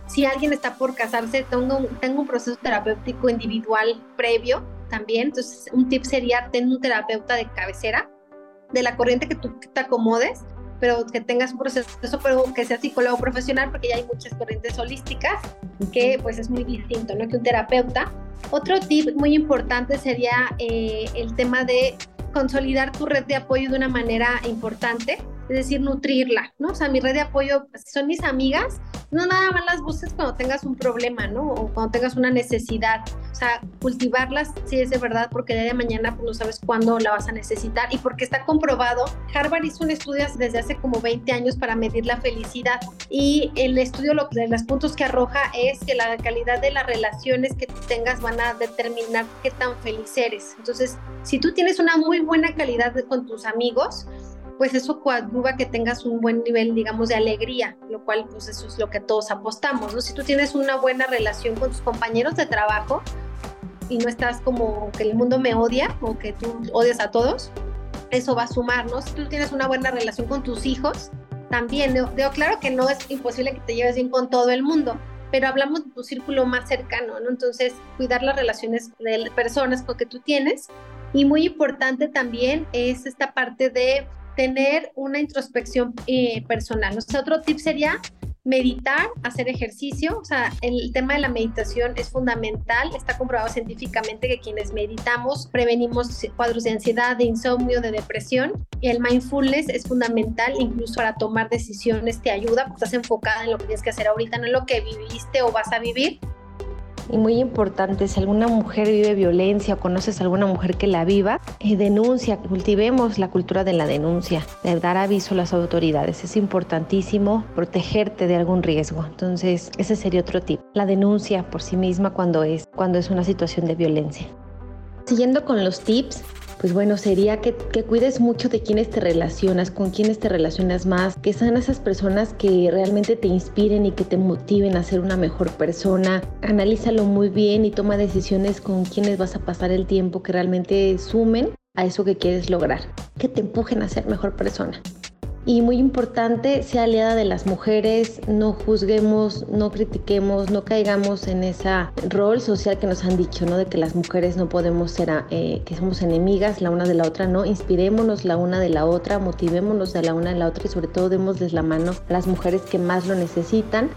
Si alguien está por casarse, tengo tengo un proceso terapéutico individual previo también. Entonces, un tip sería tener un terapeuta de cabecera de la corriente que tú te acomodes pero que tengas un proceso, pero que sea psicólogo profesional, porque ya hay muchas corrientes holísticas, que pues es muy distinto, ¿no? Que un terapeuta. Otro tip muy importante sería eh, el tema de consolidar tu red de apoyo de una manera importante, es decir, nutrirla, ¿no? O sea, mi red de apoyo son mis amigas, no nada más las busques cuando tengas un problema, ¿no? O cuando tengas una necesidad. O sea, cultivarlas sí es de verdad porque día de mañana pues, no sabes cuándo la vas a necesitar y porque está comprobado. Harvard hizo un estudio desde hace como 20 años para medir la felicidad y el estudio lo, de los puntos que arroja es que la calidad de las relaciones que tengas van a determinar qué tan feliz eres. Entonces, si tú tienes una muy buena calidad con tus amigos, pues eso coadyuva que tengas un buen nivel, digamos, de alegría, lo cual pues eso es lo que todos apostamos, ¿no? Si tú tienes una buena relación con tus compañeros de trabajo y no estás como que el mundo me odia o que tú odias a todos, eso va a sumar, ¿no? Si tú tienes una buena relación con tus hijos, también, digo, claro que no es imposible que te lleves bien con todo el mundo, pero hablamos de tu círculo más cercano, ¿no? Entonces, cuidar las relaciones de personas con que tú tienes. Y muy importante también es esta parte de tener una introspección eh, personal. O sea, otro tip sería meditar, hacer ejercicio. O sea, el tema de la meditación es fundamental. Está comprobado científicamente que quienes meditamos prevenimos cuadros de ansiedad, de insomnio, de depresión. Y el mindfulness es fundamental incluso para tomar decisiones. Te ayuda porque estás enfocada en lo que tienes que hacer ahorita, no en lo que viviste o vas a vivir y muy importante, si alguna mujer vive violencia o conoces a alguna mujer que la viva, eh, denuncia, cultivemos la cultura de la denuncia, de dar aviso a las autoridades. Es importantísimo protegerte de algún riesgo. Entonces, ese sería otro tip. La denuncia por sí misma cuando es, cuando es una situación de violencia. Siguiendo con los tips, pues bueno, sería que, cuides mucho de quiénes te relacionas, con quiénes te relacionas más, que sean esas personas que realmente te inspiren y que te motiven a ser una mejor persona. Analízalo muy bien y toma decisiones con quienes vas a pasar el tiempo que realmente sumen a eso que quieres lograr, que te empujen a ser mejor persona. Y muy importante, sea aliada de las mujeres, no juzguemos, no critiquemos, no caigamos en ese rol social que nos han dicho, ¿no? De que las mujeres no podemos ser, eh, que somos enemigas la una de la otra, no, inspirémonos la una de la otra, motivémonos de la una de la otra y sobre todo démosles la mano a las mujeres que más lo necesitan.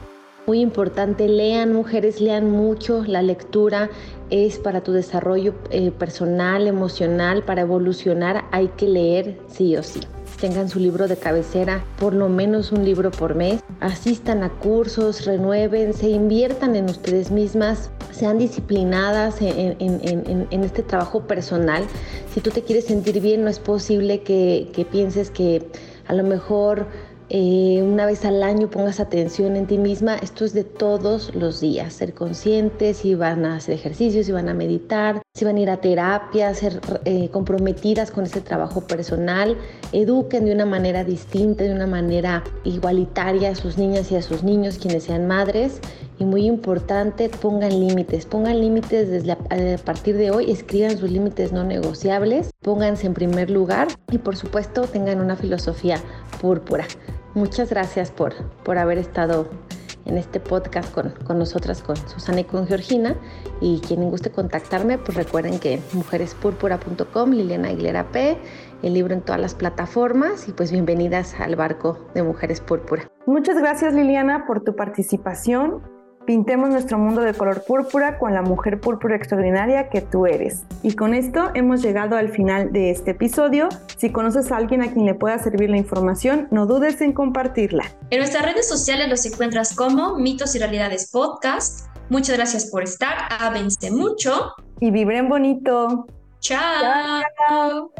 Muy importante, lean mujeres, lean mucho, la lectura es para tu desarrollo eh, personal, emocional, para evolucionar hay que leer sí o sí tengan su libro de cabecera, por lo menos un libro por mes, asistan a cursos, renueven, se inviertan en ustedes mismas, sean disciplinadas en, este trabajo personal. Si tú te quieres sentir bien, no es posible que, pienses que a lo mejor eh, una vez al año pongas atención en ti misma. Esto es de todos los días, ser conscientes, si van a hacer ejercicios, si van a meditar, si van a ir a terapia, ser eh, comprometidas con ese trabajo personal, eduquen de una manera distinta, de una manera igualitaria a sus niñas y a sus niños, quienes sean madres. Y muy importante, pongan límites, pongan límites desde a, a partir de hoy, escriban sus límites no negociables, pónganse en primer lugar y por supuesto tengan una filosofía púrpura. Muchas gracias por, por haber estado en este podcast con, con, nosotras, con Susana y con Georgina. Y quien guste contactarme, pues recuerden que mujerespúrpura.com, Liliana Aguilera P, el libro en todas las plataformas y pues bienvenidas al barco de Mujeres Púrpura. Muchas gracias Liliana por tu participación. Pintemos nuestro mundo de color púrpura con la mujer púrpura extraordinaria que tú eres. Y con esto hemos llegado al final de este episodio. Si conoces a alguien a quien le pueda servir la información, no dudes en compartirla. En nuestras redes sociales los encuentras como Mitos y Realidades Podcast. Muchas gracias por estar. Ávense mucho. Y vibren bonito. Chao. Chao.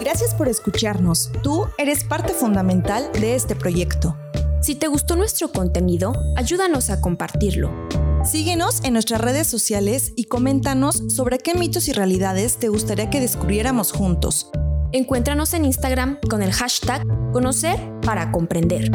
Gracias por escucharnos. Tú eres parte fundamental de este proyecto. Si te gustó nuestro contenido, ayúdanos a compartirlo. Síguenos en nuestras redes sociales y coméntanos sobre qué mitos y realidades te gustaría que descubriéramos juntos. Encuéntranos en Instagram con el hashtag Conocer para Comprender.